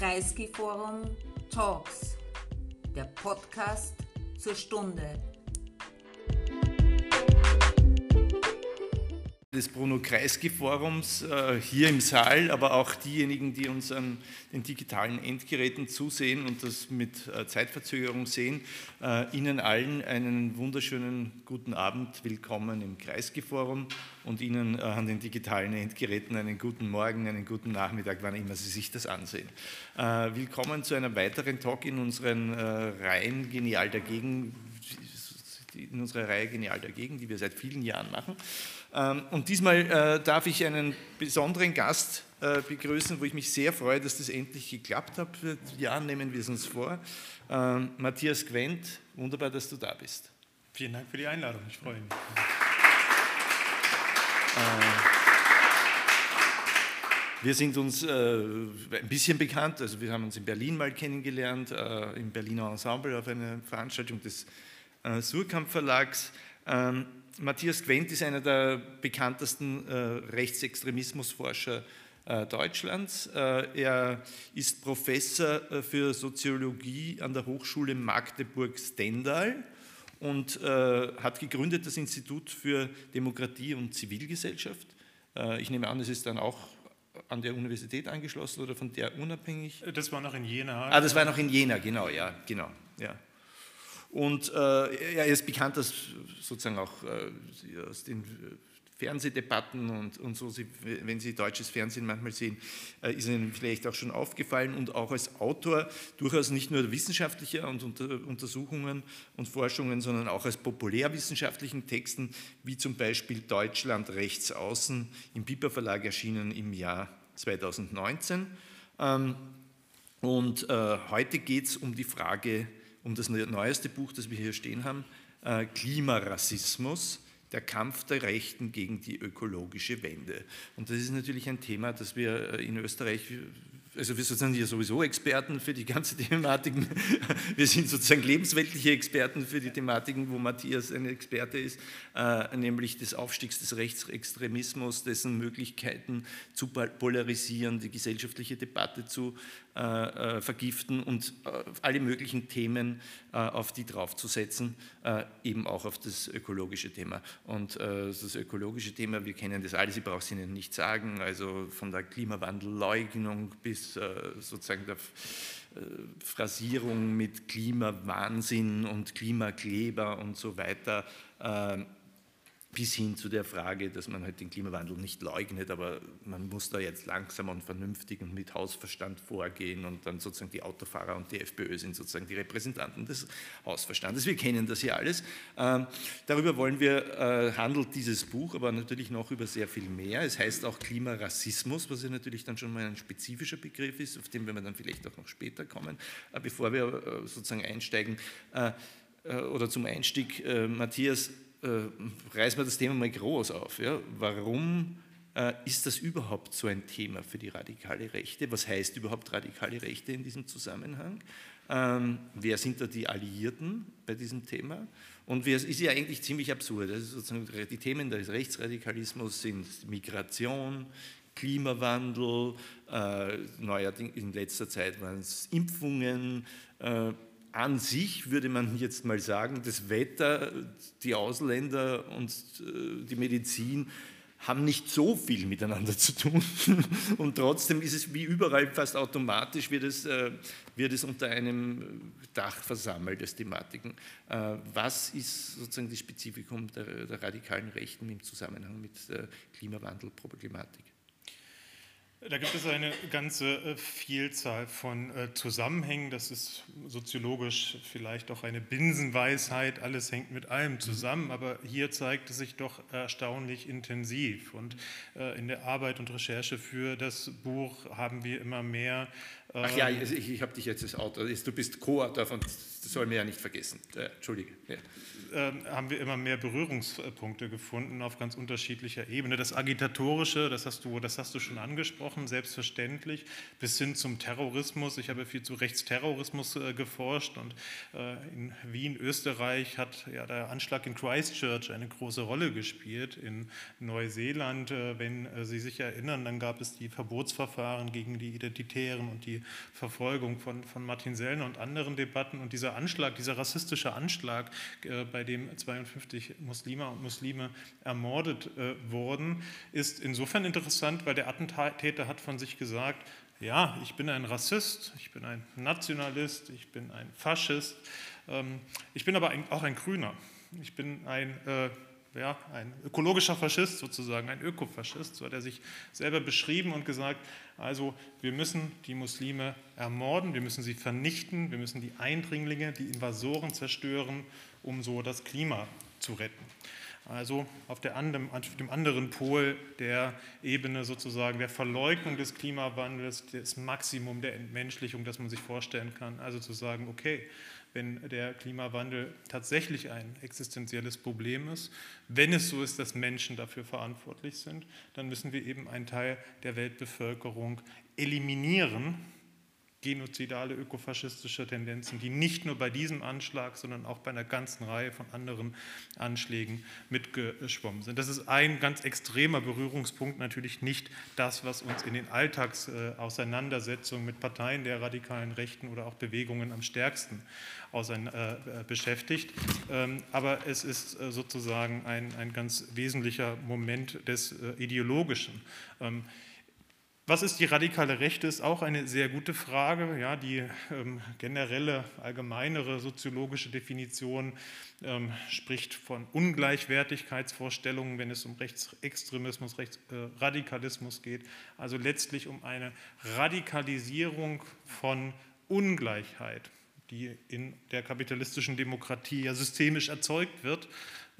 Kreisky Forum Talks, der Podcast zur Stunde. Des Bruno Kreisky Forums äh, hier im Saal, aber auch diejenigen, die uns an den digitalen Endgeräten zusehen und das mit äh, Zeitverzögerung sehen. Äh, Ihnen allen einen wunderschönen guten Abend, willkommen im Kreisky Forum und Ihnen an den digitalen Endgeräten einen guten Morgen, einen guten Nachmittag, wann immer Sie sich das ansehen. Willkommen zu einer weiteren Talk in unseren Reihen Genial dagegen, in unserer Reihe Genial dagegen, die wir seit vielen Jahren machen. Ähm, und diesmal äh, darf ich einen besonderen Gast äh, begrüßen, wo ich mich sehr freue, dass das endlich geklappt hat. Ja, nehmen wir es uns vor. Ähm, Matthias Gwent, wunderbar, dass du da bist. Vielen Dank für die Einladung, ich freue mich. Äh, wir sind uns äh, ein bisschen bekannt, also wir haben uns in Berlin mal kennengelernt, äh, im Berliner Ensemble auf einer Veranstaltung des äh, Surkamp Verlags. Ähm, Matthias Gwent ist einer der bekanntesten äh, Rechtsextremismusforscher äh, Deutschlands. Äh, er ist Professor äh, für Soziologie an der Hochschule Magdeburg-Stendal und äh, hat gegründet das Institut für Demokratie und Zivilgesellschaft. Ich nehme an, es ist dann auch an der Universität angeschlossen oder von der unabhängig? Das war noch in Jena. Ah, das war noch in Jena, genau, ja, genau, ja. Und äh, er ist bekannt als sozusagen auch äh, aus den Fernsehdebatten und, und so, Sie, wenn Sie deutsches Fernsehen manchmal sehen, äh, ist Ihnen vielleicht auch schon aufgefallen und auch als Autor durchaus nicht nur wissenschaftlicher und unter, Untersuchungen und Forschungen, sondern auch als populärwissenschaftlichen Texten, wie zum Beispiel Deutschland rechts außen im Piper Verlag erschienen im Jahr 2019. Ähm, und äh, heute geht es um die Frage, um das neueste Buch, das wir hier stehen haben, äh, Klimarassismus, der Kampf der Rechten gegen die ökologische Wende. Und das ist natürlich ein Thema, das wir äh, in Österreich also wir sind ja sowieso Experten für die ganze Thematiken. Wir sind sozusagen lebensweltliche Experten für die Thematiken, wo Matthias ein Experte ist, äh, nämlich des Aufstiegs des Rechtsextremismus, dessen Möglichkeiten zu polarisieren, die gesellschaftliche Debatte zu äh, äh, vergiften und alle möglichen Themen auf die draufzusetzen, eben auch auf das ökologische Thema. Und das ökologische Thema, wir kennen das alles, ich brauche es Ihnen nicht sagen, also von der Klimawandelleugnung bis äh, sozusagen der äh, Phrasierung mit Klimawahnsinn und Klimakleber und so weiter ähm, bis hin zu der Frage, dass man halt den Klimawandel nicht leugnet, aber man muss da jetzt langsam und vernünftig und mit Hausverstand vorgehen und dann sozusagen die Autofahrer und die FPÖ sind sozusagen die Repräsentanten des Hausverstandes. Wir kennen das hier alles. Ähm, darüber wollen wir, äh, handelt dieses Buch, aber natürlich noch über sehr viel mehr. Es heißt auch Klimarassismus, was ja natürlich dann schon mal ein spezifischer Begriff ist, auf den wir dann vielleicht auch noch später kommen. Äh, bevor wir äh, sozusagen einsteigen, äh, äh, oder zum Einstieg, äh, Matthias, äh, reißen wir das Thema mal groß auf. Ja? Warum äh, ist das überhaupt so ein Thema für die radikale Rechte? Was heißt überhaupt radikale Rechte in diesem Zusammenhang? Ähm, wer sind da die Alliierten bei diesem Thema? Und es ist ja eigentlich ziemlich absurd. Also die Themen des Rechtsradikalismus sind Migration, Klimawandel, äh, neuerdings in letzter Zeit waren es Impfungen, äh, an sich würde man jetzt mal sagen, das Wetter, die Ausländer und äh, die Medizin haben nicht so viel miteinander zu tun. Und trotzdem ist es wie überall fast automatisch, wird es, äh, wird es unter einem Dach versammelt, das Thematiken. Äh, was ist sozusagen die Spezifikum der, der radikalen Rechten im Zusammenhang mit der Klimawandelproblematik? Da gibt es eine ganze äh, Vielzahl von äh, Zusammenhängen. Das ist soziologisch vielleicht auch eine Binsenweisheit. Alles hängt mit allem mhm. zusammen. Aber hier zeigt es sich doch erstaunlich intensiv. Und äh, in der Arbeit und Recherche für das Buch haben wir immer mehr Ach ja, ich, ich habe dich jetzt das Autor. Du bist Co-Autor von, das soll mir ja nicht vergessen. Äh, Entschuldige. Ja. Ähm, haben wir immer mehr Berührungspunkte gefunden auf ganz unterschiedlicher Ebene. Das Agitatorische, das hast du, das hast du schon angesprochen, selbstverständlich, bis hin zum Terrorismus. Ich habe viel zu Rechtsterrorismus äh, geforscht und äh, in Wien, Österreich hat ja der Anschlag in Christchurch eine große Rolle gespielt. In Neuseeland, äh, wenn äh, Sie sich erinnern, dann gab es die Verbotsverfahren gegen die Identitären und die Verfolgung von, von Martin Sellner und anderen Debatten und dieser Anschlag, dieser rassistische Anschlag, äh, bei dem 52 Muslime und Muslime ermordet äh, wurden, ist insofern interessant, weil der Attentäter hat von sich gesagt, ja, ich bin ein Rassist, ich bin ein Nationalist, ich bin ein Faschist, ähm, ich bin aber auch ein Grüner. Ich bin ein, äh, ja, ein ökologischer Faschist sozusagen, ein Ökofaschist, so hat er sich selber beschrieben und gesagt, also wir müssen die Muslime ermorden, wir müssen sie vernichten, wir müssen die Eindringlinge, die Invasoren zerstören, um so das Klima zu retten. Also auf, anderen, auf, dem anderen Pol der Ebene sozusagen der Verleugnung des Klimawandels, das Maximum der Entmenschlichung, das man sich vorstellen kann. Also zu sagen, okay, wenn der Klimawandel tatsächlich ein existenzielles Problem ist, wenn es so ist, dass Menschen dafür verantwortlich sind, dann müssen wir eben einen Teil der Weltbevölkerung eliminieren, genozidale ökofaschistische Tendenzen, die nicht nur bei diesem Anschlag, sondern auch bei einer ganzen Reihe von anderen Anschlägen mitgeschwommen sind. Das ist ein ganz extremer Berührungspunkt, natürlich nicht das, was uns in den Alltagsauseinandersetzungen mit Parteien der radikalen Rechten oder auch Bewegungen am stärksten äh, beschäftigt. Ähm, aber es ist äh, sozusagen ein, ein ganz wesentlicher Moment des äh, Ideologischen. Was ist die radikale Rechte, ist auch eine sehr gute Frage. Ja, die ähm, generelle, allgemeinere soziologische Definition ähm, spricht von Ungleichwertigkeitsvorstellungen, wenn es um Rechtsextremismus, Rechtsradikalismus äh, geht. Also letztlich um eine Radikalisierung von Ungleichheit, die in der kapitalistischen Demokratie ja systemisch erzeugt wird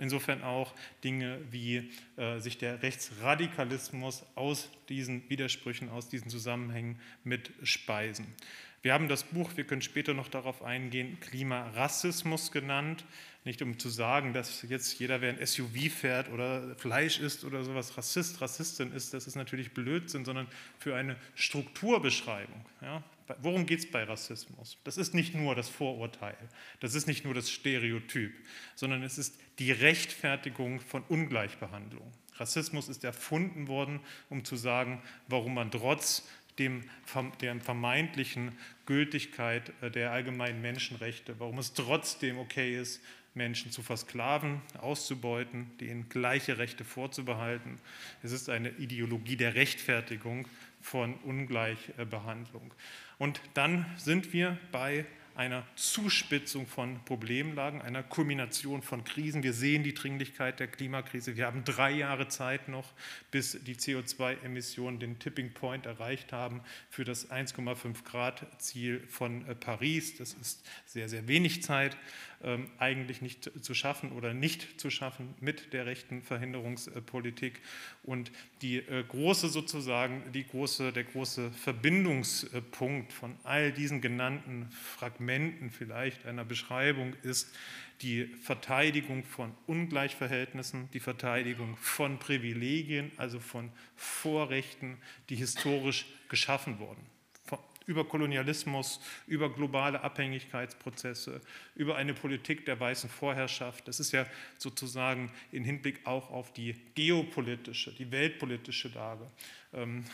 Insofern auch Dinge wie äh, sich der Rechtsradikalismus aus diesen Widersprüchen, aus diesen Zusammenhängen mit speisen. Wir haben das Buch, wir können später noch darauf eingehen, Klimarassismus genannt. Nicht um zu sagen, dass jetzt jeder, wer ein SUV fährt oder Fleisch isst oder sowas Rassist, Rassistin ist, das ist natürlich Blödsinn, sondern für eine Strukturbeschreibung. Ja? Worum geht es bei Rassismus? Das ist nicht nur das Vorurteil, das ist nicht nur das Stereotyp, sondern es ist die Rechtfertigung von Ungleichbehandlung. Rassismus ist erfunden worden, um zu sagen, warum man trotz dem, der vermeintlichen Gültigkeit äh, der allgemeinen Menschenrechte, warum es trotzdem okay ist, Menschen zu versklaven, auszubeuten, denen gleiche Rechte vorzubehalten. Es ist eine Ideologie der Rechtfertigung von Ungleichbehandlung. Und dann sind wir bei einer Zuspitzung von Problemlagen, einer Kulmination von Krisen. Wir sehen die Dringlichkeit der Klimakrise. Wir haben drei Jahre Zeit noch, bis die CO2-Emissionen den Tipping Point erreicht haben für das 1,5 Grad Ziel von äh, Paris. Das ist sehr, sehr wenig Zeit. Ähm, eigentlich nicht zu schaffen oder nicht zu schaffen mit der rechten Verhinderungspolitik. Und die äh, große sozusagen, die große, der große Verbindungspunkt von all diesen genannten Fragmenten vielleicht einer Beschreibung ist die Verteidigung von Ungleichverhältnissen, die Verteidigung von Privilegien, also von Vorrechten, die historisch geschaffen wurden über Kolonialismus, über globale Abhängigkeitsprozesse, über eine Politik der weißen Vorherrschaft. Das ist ja sozusagen in Hinblick auch auf die geopolitische, die weltpolitische Lage ähm,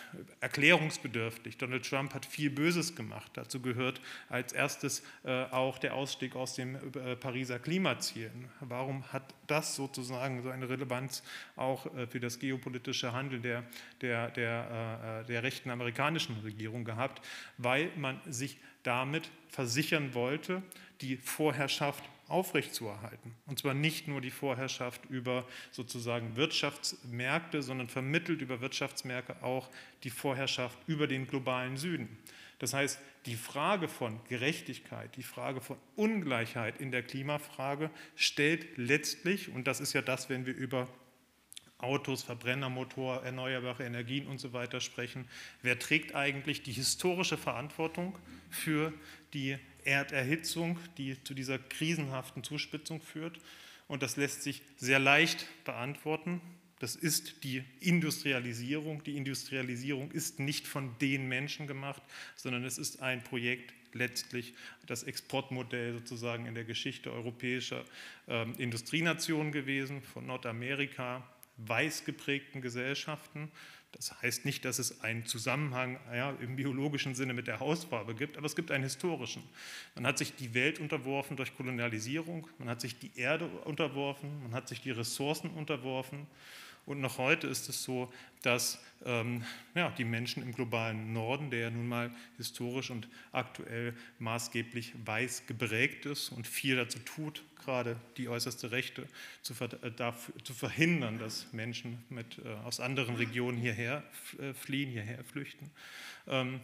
erklärungsbedürftig. Donald Trump hat viel Böses gemacht. Dazu gehört als erstes äh, auch der Ausstieg aus den äh, Pariser Klimazielen. Warum hat das sozusagen so eine Relevanz auch äh, für das geopolitische Handeln der, der, der, äh, der rechten amerikanischen Regierung gehabt? Weil man sich damit versichern wollte, die Vorherrschaft aufrechtzuerhalten. Und zwar nicht nur die Vorherrschaft über sozusagen Wirtschaftsmärkte, sondern vermittelt über Wirtschaftsmärkte auch die Vorherrschaft über den globalen Süden. Das heißt, die Frage von Gerechtigkeit, die Frage von Ungleichheit in der Klimafrage stellt letztlich, und das ist ja das, wenn wir über Autos, Verbrennermotor, erneuerbare Energien und so weiter sprechen, wer trägt eigentlich die historische Verantwortung für die Erderhitzung, die zu dieser krisenhaften Zuspitzung führt. Und das lässt sich sehr leicht beantworten. Das ist die Industrialisierung. Die Industrialisierung ist nicht von den Menschen gemacht, sondern es ist ein Projekt letztlich das Exportmodell sozusagen in der Geschichte europäischer äh, Industrienationen gewesen, von Nordamerika, weiß geprägten Gesellschaften Das heißt nicht, dass es einen Zusammenhang ja, im biologischen Sinne mit der Hausfarbe gibt, aber es gibt einen historischen. Man hat sich die Welt unterworfen durch Kolonialisierung, man hat sich die Erde unterworfen, man hat sich die Ressourcen unterworfen und noch heute ist es so, dass ähm, ja, die Menschen im globalen Norden, der ja nun mal historisch und aktuell maßgeblich weiß geprägt ist und viel dazu tut, gerade die äußerste Rechte zu, ver äh, dafür, zu verhindern, dass Menschen mit, äh, aus anderen Regionen hierher äh, fliehen, hierher flüchten. Ähm,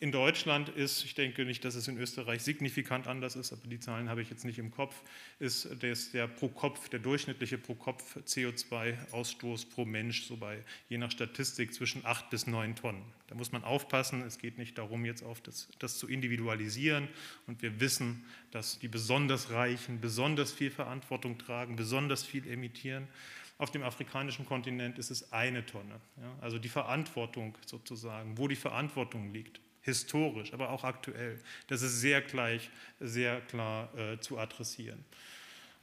in Deutschland ist, ich denke nicht, dass es in Österreich signifikant anders ist, aber die Zahlen habe ich jetzt nicht im Kopf, ist der pro Kopf, der durchschnittliche pro Kopf CO2-Ausstoß pro Mensch so bei je nach Statistik zwischen 8 bis 9 Tonnen. Da muss man aufpassen, es geht nicht darum, jetzt auf das, das zu individualisieren und wir wissen, dass die besonders Reichen besonders viel Verantwortung tragen, besonders viel emittieren. Auf dem afrikanischen Kontinent ist es eine Tonne. Ja, also die Verantwortung sozusagen, wo die Verantwortung liegt historisch, aber auch aktuell. Das ist sehr gleich, sehr klar äh, zu adressieren.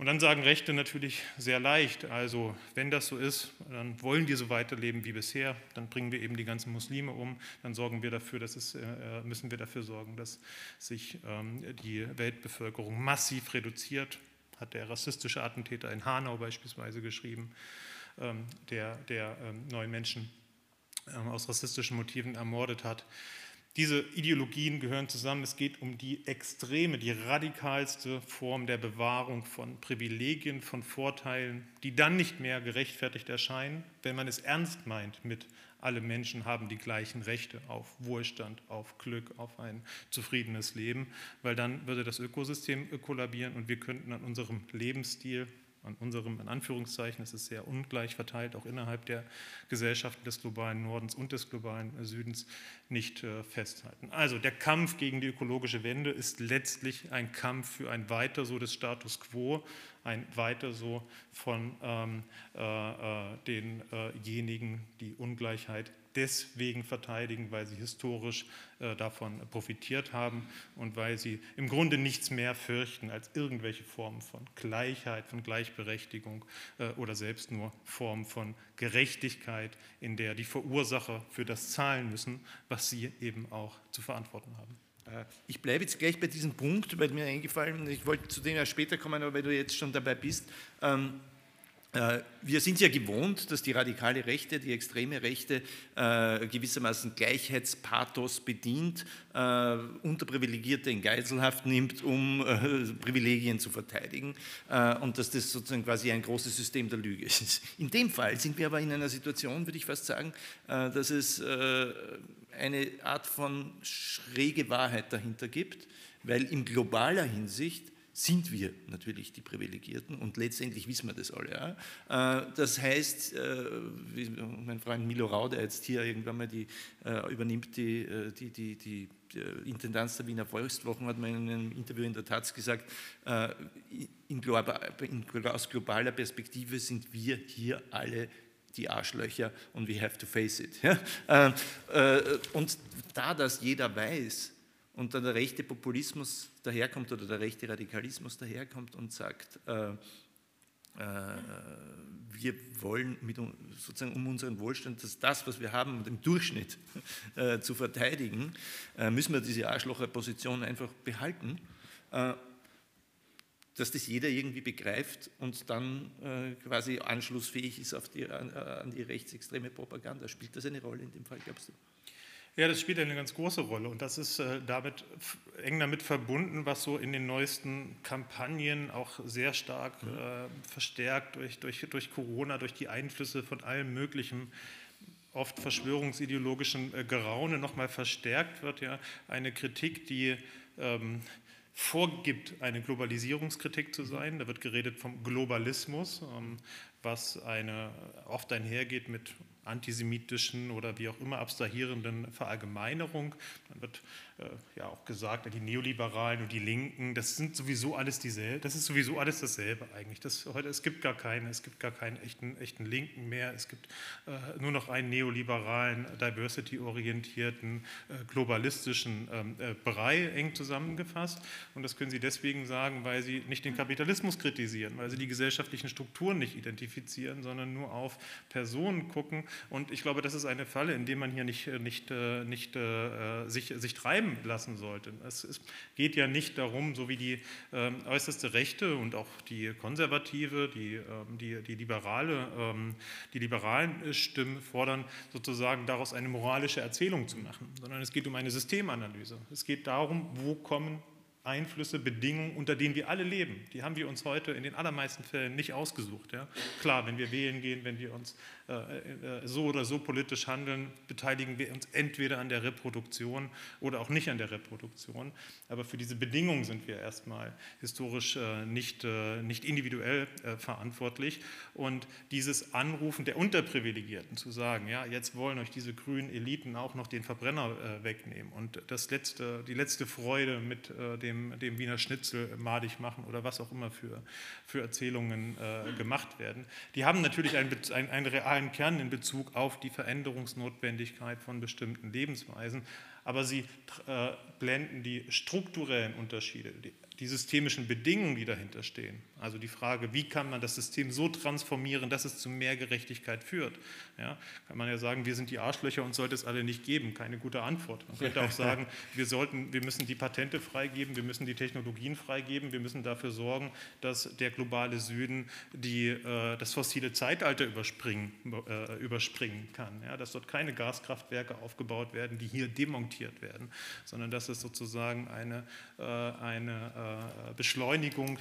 Und dann sagen Rechte natürlich sehr leicht, also wenn das so ist, dann wollen die so weiterleben wie bisher, dann bringen wir eben die ganzen Muslime um, dann sorgen wir dafür, dass es, äh, müssen wir dafür sorgen, dass sich ähm, die Weltbevölkerung massiv reduziert, hat der rassistische Attentäter in Hanau beispielsweise geschrieben, ähm, der, der ähm, neun Menschen ähm, aus rassistischen Motiven ermordet hat. Diese Ideologien gehören zusammen. Es geht um die extreme, die radikalste Form der Bewahrung von Privilegien, von Vorteilen, die dann nicht mehr gerechtfertigt erscheinen, wenn man es ernst meint mit alle Menschen haben die gleichen Rechte auf Wohlstand, auf Glück, auf ein zufriedenes Leben, weil dann würde das Ökosystem kollabieren und wir könnten an unserem Lebensstil, an unserem, in Anführungszeichen, es ist sehr ungleich verteilt, auch innerhalb der Gesellschaften des globalen Nordens und des globalen Südens, nicht äh, festhalten. Also der Kampf gegen die ökologische Wende ist letztlich ein Kampf für ein Weiter so des Status quo, ein Weiter so von ähm, äh, äh denjenigen, die Ungleichheit deswegen verteidigen, weil sie historisch äh, davon profitiert haben und weil sie im Grunde nichts mehr fürchten als irgendwelche Formen von Gleichheit, von Gleichberechtigung äh, oder selbst nur Formen von Gerechtigkeit, in der die Verursacher für das zahlen müssen, was sie eben auch zu verantworten haben. Äh, ich bleibe jetzt gleich bei diesem Punkt, weil mir eingefallen, ich wollte zu dem ja später kommen, aber weil du jetzt schon dabei bist. Ähm, äh, wir sind ja gewohnt, dass die radikale Rechte, die extreme Rechte äh, gewissermaßen Gleichheitspathos bedient, äh, Unterprivilegierte in Geiselhaft nimmt, um äh, Privilegien zu verteidigen äh, und dass das sozusagen quasi ein großes System der Lüge ist. In dem Fall sind wir aber in einer Situation, würde ich fast sagen, äh, dass es eine Art von schräge Wahrheit dahinter gibt, weil in globaler Hinsicht sind wir natürlich die Privilegierten und letztendlich wissen wir das alle. Ja. Äh, das heißt, äh, mein Freund Milo Rau, der jetzt hier irgendwann mal die, äh, übernimmt die, die, die, die Intendanz der Wiener Volkswochen, hat mir in einem Interview in der Taz gesagt, in global, aus globaler Perspektive sind wir hier alle die Arschlöcher und we have to face it. Ja. Und da das jeder weiß, und dann der rechte Populismus daherkommt oder der rechte Radikalismus daherkommt und sagt, äh, äh, wir wollen mit, sozusagen um unseren Wohlstand, dass das, was wir haben, im Durchschnitt äh, zu verteidigen, äh, müssen wir diese Arschlocherposition einfach behalten, äh, dass das jeder irgendwie begreift und dann quasi anschlussfähig ist auf die, an, an die rechtsextreme Propaganda. Spielt das eine Rolle in dem Fall, glaubst du? Ja, das spielt eine ganz große Rolle und das ist äh, damit eng damit verbunden, was so in den neuesten Kampagnen auch sehr stark äh, verstärkt durch, durch, durch Corona, durch die Einflüsse von allem Möglichen oft verschwörungsideologischen äh, Geraune nochmal verstärkt wird. Ja, eine Kritik, die ähm, vorgibt, eine Globalisierungskritik zu sein. Da wird geredet vom Globalismus, ähm, was eine, oft einhergeht mit antisemitischen oder wie auch immer abstrahierenden Verallgemeinerung. Dann wird äh, ja auch gesagt, die Neoliberalen und die Linken, das sind sowieso alles dieselbe, das ist sowieso alles dasselbe eigentlich. Das, heute, es gibt gar keine, es gibt gar keinen echten, echten Linken mehr, es gibt äh, nur noch einen neoliberalen, diversity-orientierten, äh, globalistischen ähm, äh, Brei eng zusammengefasst. Und das können Sie deswegen sagen, weil Sie nicht den Kapitalismus kritisieren, weil Sie die gesellschaftlichen Strukturen nicht identifizieren, sondern nur auf Personen gucken Und ich glaube, das ist eine Falle, in der man hier nicht, nicht, nicht äh, sich, sich treiben lassen sollte. Es, es, geht ja nicht darum, so wie die äh, äußerste Rechte und auch die konservative, die, äh, die, die, liberale, ähm, die liberalen Stimmen fordern, sozusagen daraus eine moralische Erzählung zu machen, sondern es geht um eine Systemanalyse. Es geht darum, wo kommen Einflüsse, Bedingungen, unter denen wir alle leben. Die haben wir uns heute in den allermeisten Fällen nicht ausgesucht. Ja? Klar, wenn wir wählen gehen, wenn wir uns äh, äh, so oder so politisch handeln, beteiligen wir uns entweder an der Reproduktion oder auch nicht an der Reproduktion. Aber für diese Bedingungen sind wir erstmal historisch äh, nicht, nicht individuell verantwortlich. Und dieses Anrufen der Unterprivilegierten zu sagen, ja, jetzt wollen euch diese grünen Eliten auch noch den Verbrenner wegnehmen und das letzte, die letzte Freude mit dem, dem Wiener Schnitzel madig machen oder was auch immer für, für Erzählungen gemacht werden, die haben natürlich einen, einen, einen realen zentralen Kern in Bezug auf die Veränderungsnotwendigkeit von bestimmten Lebensweisen, aber sie äh, blenden die strukturellen Unterschiede, die die systemischen Bedingungen, die dahinter stehen. Also die Frage, wie kann man das System so transformieren, dass es zu mehr Gerechtigkeit führt. Ja, kann man ja sagen, wir sind die Arschlöcher und sollte es alle nicht geben. Keine gute Antwort. Man könnte auch sagen, wir, sollten, wir müssen die Patente freigeben, wir müssen die Technologien freigeben, wir müssen dafür sorgen, dass der globale Süden die, äh, das fossile Zeitalter überspringen, äh, überspringen kann. Ja, dass dort keine Gaskraftwerke aufgebaut werden, die hier demontiert werden, sondern dass es sozusagen eine, äh, eine äh, Beschleunigung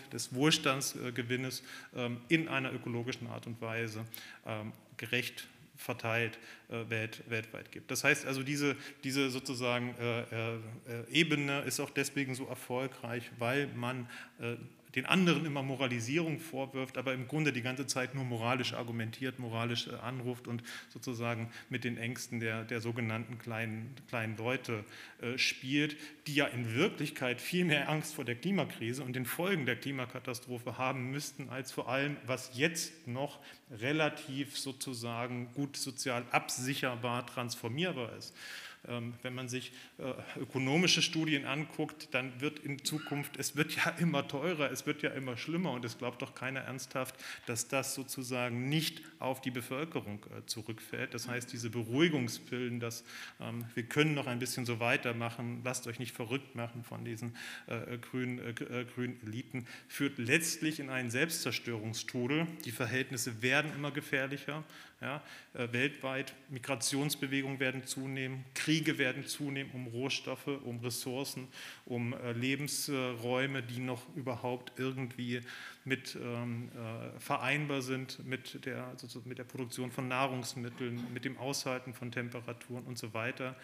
des Wohlstandsgewinnes ähm, in einer ökologischen Art und Weise ähm, gerecht verteilt äh, welt, weltweit gibt. Das heißt also, diese, diese sozusagen äh, äh, Ebene ist auch deswegen so erfolgreich, weil man den anderen immer Moralisierung vorwirft, aber im Grunde die ganze Zeit nur moralisch argumentiert, moralisch äh, anruft und sozusagen mit den Ängsten der, der sogenannten kleinen, kleinen Leute äh, spielt, die ja in Wirklichkeit viel mehr Angst vor der Klimakrise und den Folgen der Klimakatastrophe haben müssten, als vor allem, was jetzt noch relativ sozusagen gut sozial absicherbar transformierbar ist. Ähm, wenn man sich äh, ökonomische Studien anguckt, dann wird in Zukunft, es wird ja immer teurer, es wird ja immer schlimmer und es glaubt doch keiner ernsthaft, dass das sozusagen nicht auf die Bevölkerung äh, zurückfällt. Das heißt, diese Beruhigungspillen, dass ähm, wir können noch ein bisschen so weitermachen, lasst euch nicht verrückt machen von diesen äh, grünen, grünen Eliten, führt letztlich in einen Selbstzerstörungsstrudel. Die Verhältnisse werden immer gefährlicher. Ja, äh, weltweit Migrationsbewegungen werden zunehmen, Kriege werden zunehmen um Rohstoffe, um Ressourcen, um äh, Lebensräume, die noch überhaupt irgendwie mit ähm, äh, vereinbar sind mit der, also mit der Produktion von Nahrungsmitteln, mit dem Aushalten von Temperaturen und so weiter.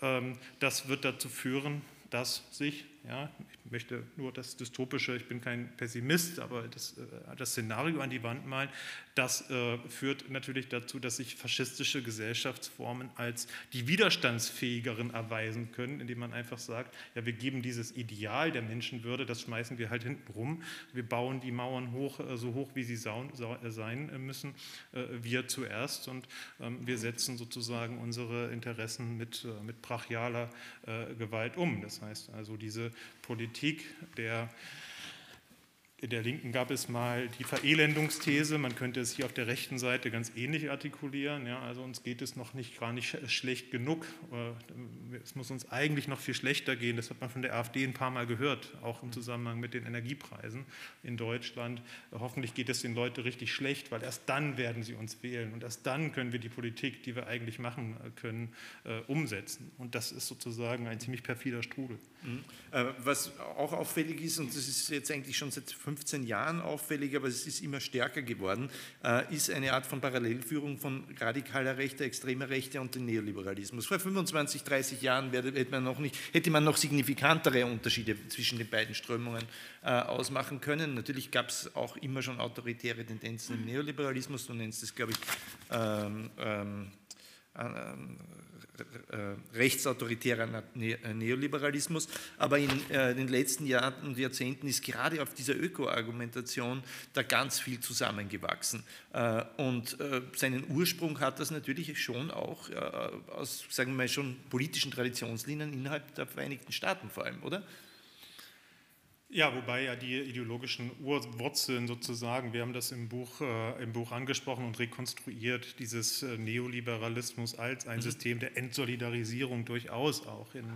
Ähm, das wird dazu führen, dass sich ja, ich möchte nur das Dystopische, ich bin kein Pessimist, aber das, äh, das Szenario an die Wand malen, das äh, führt natürlich dazu, dass sich faschistische Gesellschaftsformen als die widerstandsfähigeren erweisen können, indem man einfach sagt, ja, wir geben dieses Ideal der Menschenwürde, das schmeißen wir halt hinten rum, wir bauen die Mauern hoch, äh, so hoch, wie sie äh, sein müssen, wir zuerst und ähm, wir setzen sozusagen unsere Interessen mit, mit brachialer Gewalt um. Das heißt also, diese Politik der in der Linken gab es mal die Verelendungsthese, man könnte es hier auf der rechten Seite ganz ähnlich artikulieren. Ja, also uns geht es noch nicht gar nicht schlecht genug. Äh, es muss uns eigentlich noch viel schlechter gehen. Das hat man von der AfD ein paar Mal gehört, auch im Zusammenhang mit den Energiepreisen in Deutschland. Hoffentlich geht es den Leuten richtig schlecht, weil erst dann werden sie uns wählen und erst dann können wir die Politik, die wir eigentlich machen können, äh, umsetzen. Und das ist sozusagen ein ziemlich perfider Strudel. Mhm. Äh, was auch auffällig ist, und das ist jetzt eigentlich schon seit 15 Jahren auffällig, aber es ist immer stärker geworden, äh, ist eine Art von Parallelführung von radikaler Rechte, extremer Rechte und dem Neoliberalismus. Vor 25, 30 Jahren hätte man noch, nicht, hätte man noch signifikantere Unterschiede zwischen den beiden Strömungen äh, ausmachen können. Natürlich gab es auch immer schon autoritäre Tendenzen im Neoliberalismus, du nennst es, glaube ich, ähm, ähm, ähm äh, rechtsautoritärer äh, Neoliberalismus. Aber in äh, den letzten Jahren und Jahrzehnten ist gerade auf dieser Öko-Argumentation da ganz viel zusammengewachsen. Und seinen Ursprung hat das natürlich schon auch aus, sagen wir mal, schon politischen Traditionslinien innerhalb der Vereinigten Staaten vor allem, oder? Ja, wobei ja die ideologischen Urwurzeln sozusagen, wir haben das im Buch, äh, im Buch angesprochen und rekonstruiert, dieses äh, Neoliberalismus als ein mhm. System der Entsolidarisierung durchaus auch in,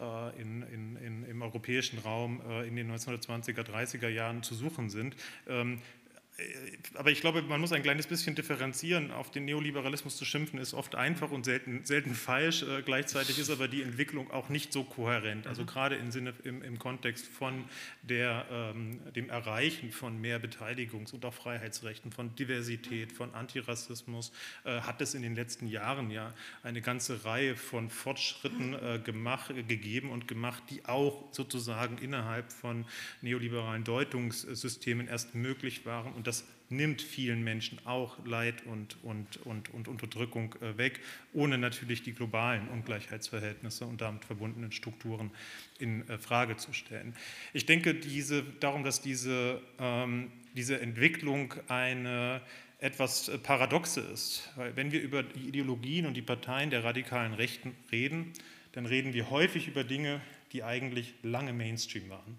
äh, in, in, in, im europäischen Raum äh, in den 1920er, 30er Jahren zu suchen sind. Ähm, äh, aber ich glaube, man muss ein kleines bisschen differenzieren. Auf den Neoliberalismus zu schimpfen ist oft einfach und selten, selten falsch. Äh, gleichzeitig ist aber die Entwicklung auch nicht so kohärent. Also mhm. gerade im Sinne im, im Kontext von der, ähm, dem Erreichen von mehr Beteiligungs- und auch Freiheitsrechten, von Diversität, von Antirassismus äh, hat es in den letzten Jahren ja eine ganze Reihe von Fortschritten äh, gemacht, gegeben und gemacht, die auch sozusagen innerhalb von neoliberalen Deutungssystemen erst möglich waren und und das nimmt vielen Menschen auch Leid und, und, und, und Unterdrückung äh, weg, ohne natürlich die globalen Ungleichheitsverhältnisse und damit verbundenen Strukturen in äh, Frage zu stellen. Ich denke diese, darum, dass diese, ähm, diese Entwicklung eine etwas äh, paradoxe ist. Weil wenn wir über die Ideologien und die Parteien der radikalen Rechten reden, dann reden wir häufig über Dinge, die eigentlich lange Mainstream waren.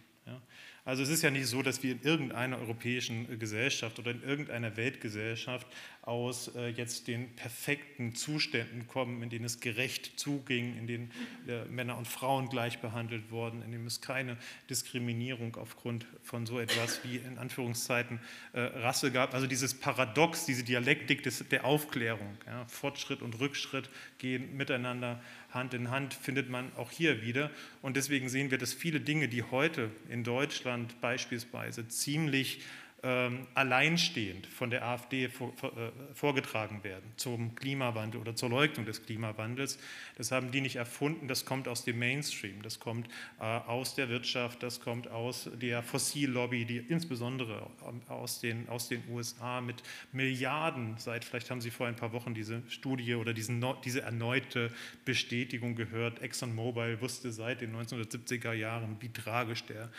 Also es ist ja nicht so, dass wir in irgendeiner europäischen Gesellschaft oder in irgendeiner Weltgesellschaft aus äh, jetzt den perfekten Zuständen kommen, in denen es gerecht zuging, in denen äh, Männer und Frauen gleich behandelt wurden, in denen es keine Diskriminierung aufgrund von so etwas wie in Anführungszeiten Rasse gab. Also dieses Paradox, diese Dialektik des, der Aufklärung, ja, Fortschritt und Rückschritt gehen miteinander Hand in Hand findet man auch hier wieder. Und deswegen sehen wir, dass viele Dinge, die heute in Deutschland beispielsweise ziemlich alleinstehend von der AfD äh, vorgetragen werden zum Klimawandel oder zur Leugnung des Klimawandels. Das haben die nicht erfunden, das kommt aus dem Mainstream, das kommt äh, aus der Wirtschaft, das kommt aus der Fossillobby, die insbesondere aus den, aus den USA mit Milliarden, seit vielleicht haben Sie vor ein paar Wochen diese Studie oder diesen, diese erneute Bestätigung gehört, ExxonMobil wusste seit den 1970er Jahren, wie tragisch der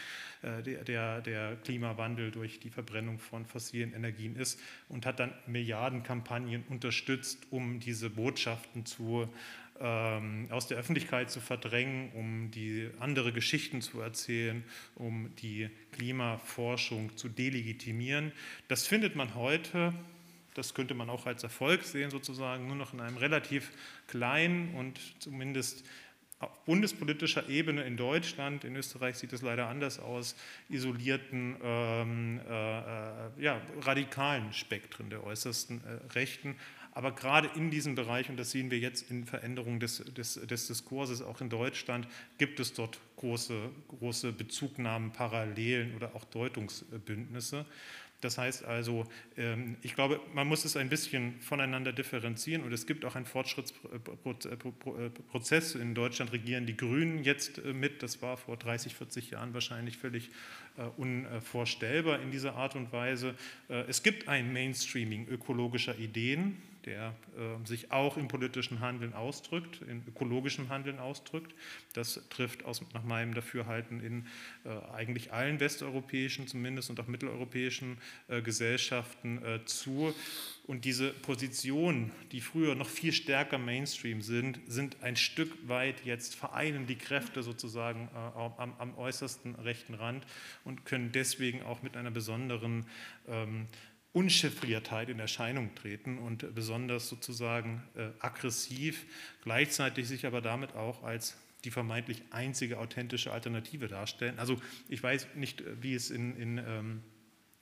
äh, der, der, der Klimawandel durch die Verbrennung von fossilen Energien ist und hat dann Milliardenkampagnen unterstützt, um diese Botschaften zu, ähm, aus der Öffentlichkeit zu verdrängen, um die andere Geschichten zu erzählen, um die Klimaforschung zu delegitimieren. Das findet man heute das könnte man auch als Erfolg sehen, sozusagen, nur noch in einem relativ kleinen und zumindest auf bundespolitischer Ebene in Deutschland, in Österreich sieht es leider anders aus, isolierten, ähm, äh, äh, ja, radikalen Spektren der äußersten äh, Rechten. Aber gerade in diesem Bereich, und das sehen wir jetzt in Veränderungen des, des, des Diskurses auch in Deutschland, gibt es dort große, große Bezugnahmen, Parallelen oder auch Deutungsbündnisse. Das heißt also, ähm, ich glaube, man muss es ein bisschen voneinander differenzieren und es gibt auch einen Fortschrittsprozess. In Deutschland regieren die Grünen jetzt äh, mit. Das war vor 30, 40 Jahren wahrscheinlich völlig äh, unvorstellbar in dieser Art und Weise. Äh, es gibt ein Mainstreaming ökologischer Ideen der äh, sich auch im politischen Handeln ausdrückt, in ökologischem Handeln ausdrückt. Das trifft aus, nach meinem Dafürhalten in äh, eigentlich allen westeuropäischen zumindest und auch mitteleuropäischen äh, Gesellschaften äh, zu. Und diese Positionen, die früher noch viel stärker Mainstream sind, sind ein Stück weit jetzt vereinen die Kräfte sozusagen äh, am, am, äußersten rechten Rand und können deswegen auch mit einer besonderen ähm, Unchiffriertheit in Erscheinung treten und besonders sozusagen äh, aggressiv, gleichzeitig sich aber damit auch als die vermeintlich einzige authentische Alternative darstellen. Also ich weiß nicht, wie es in, in ähm,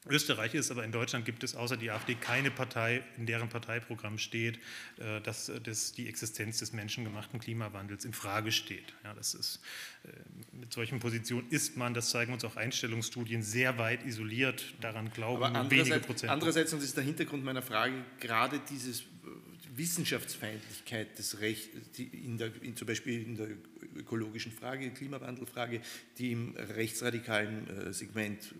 Österreich ist, aber in Deutschland gibt es außer die AfD keine Partei, in deren Parteiprogramm steht, äh, dass, dass die Existenz des menschengemachten Klimawandels in Frage steht. Ja, das ist, äh, mit solchen Positionen ist man, das zeigen uns auch Einstellungsstudien, sehr weit isoliert. Daran glauben aber nur wenige Prozent. Andererseits, und das ist der Hintergrund meiner Frage, gerade diese äh, Wissenschaftsfeindlichkeit des Rechts, in der, in, zum Beispiel in der ökologischen Frage, Klimawandelfrage, die im rechtsradikalen Segment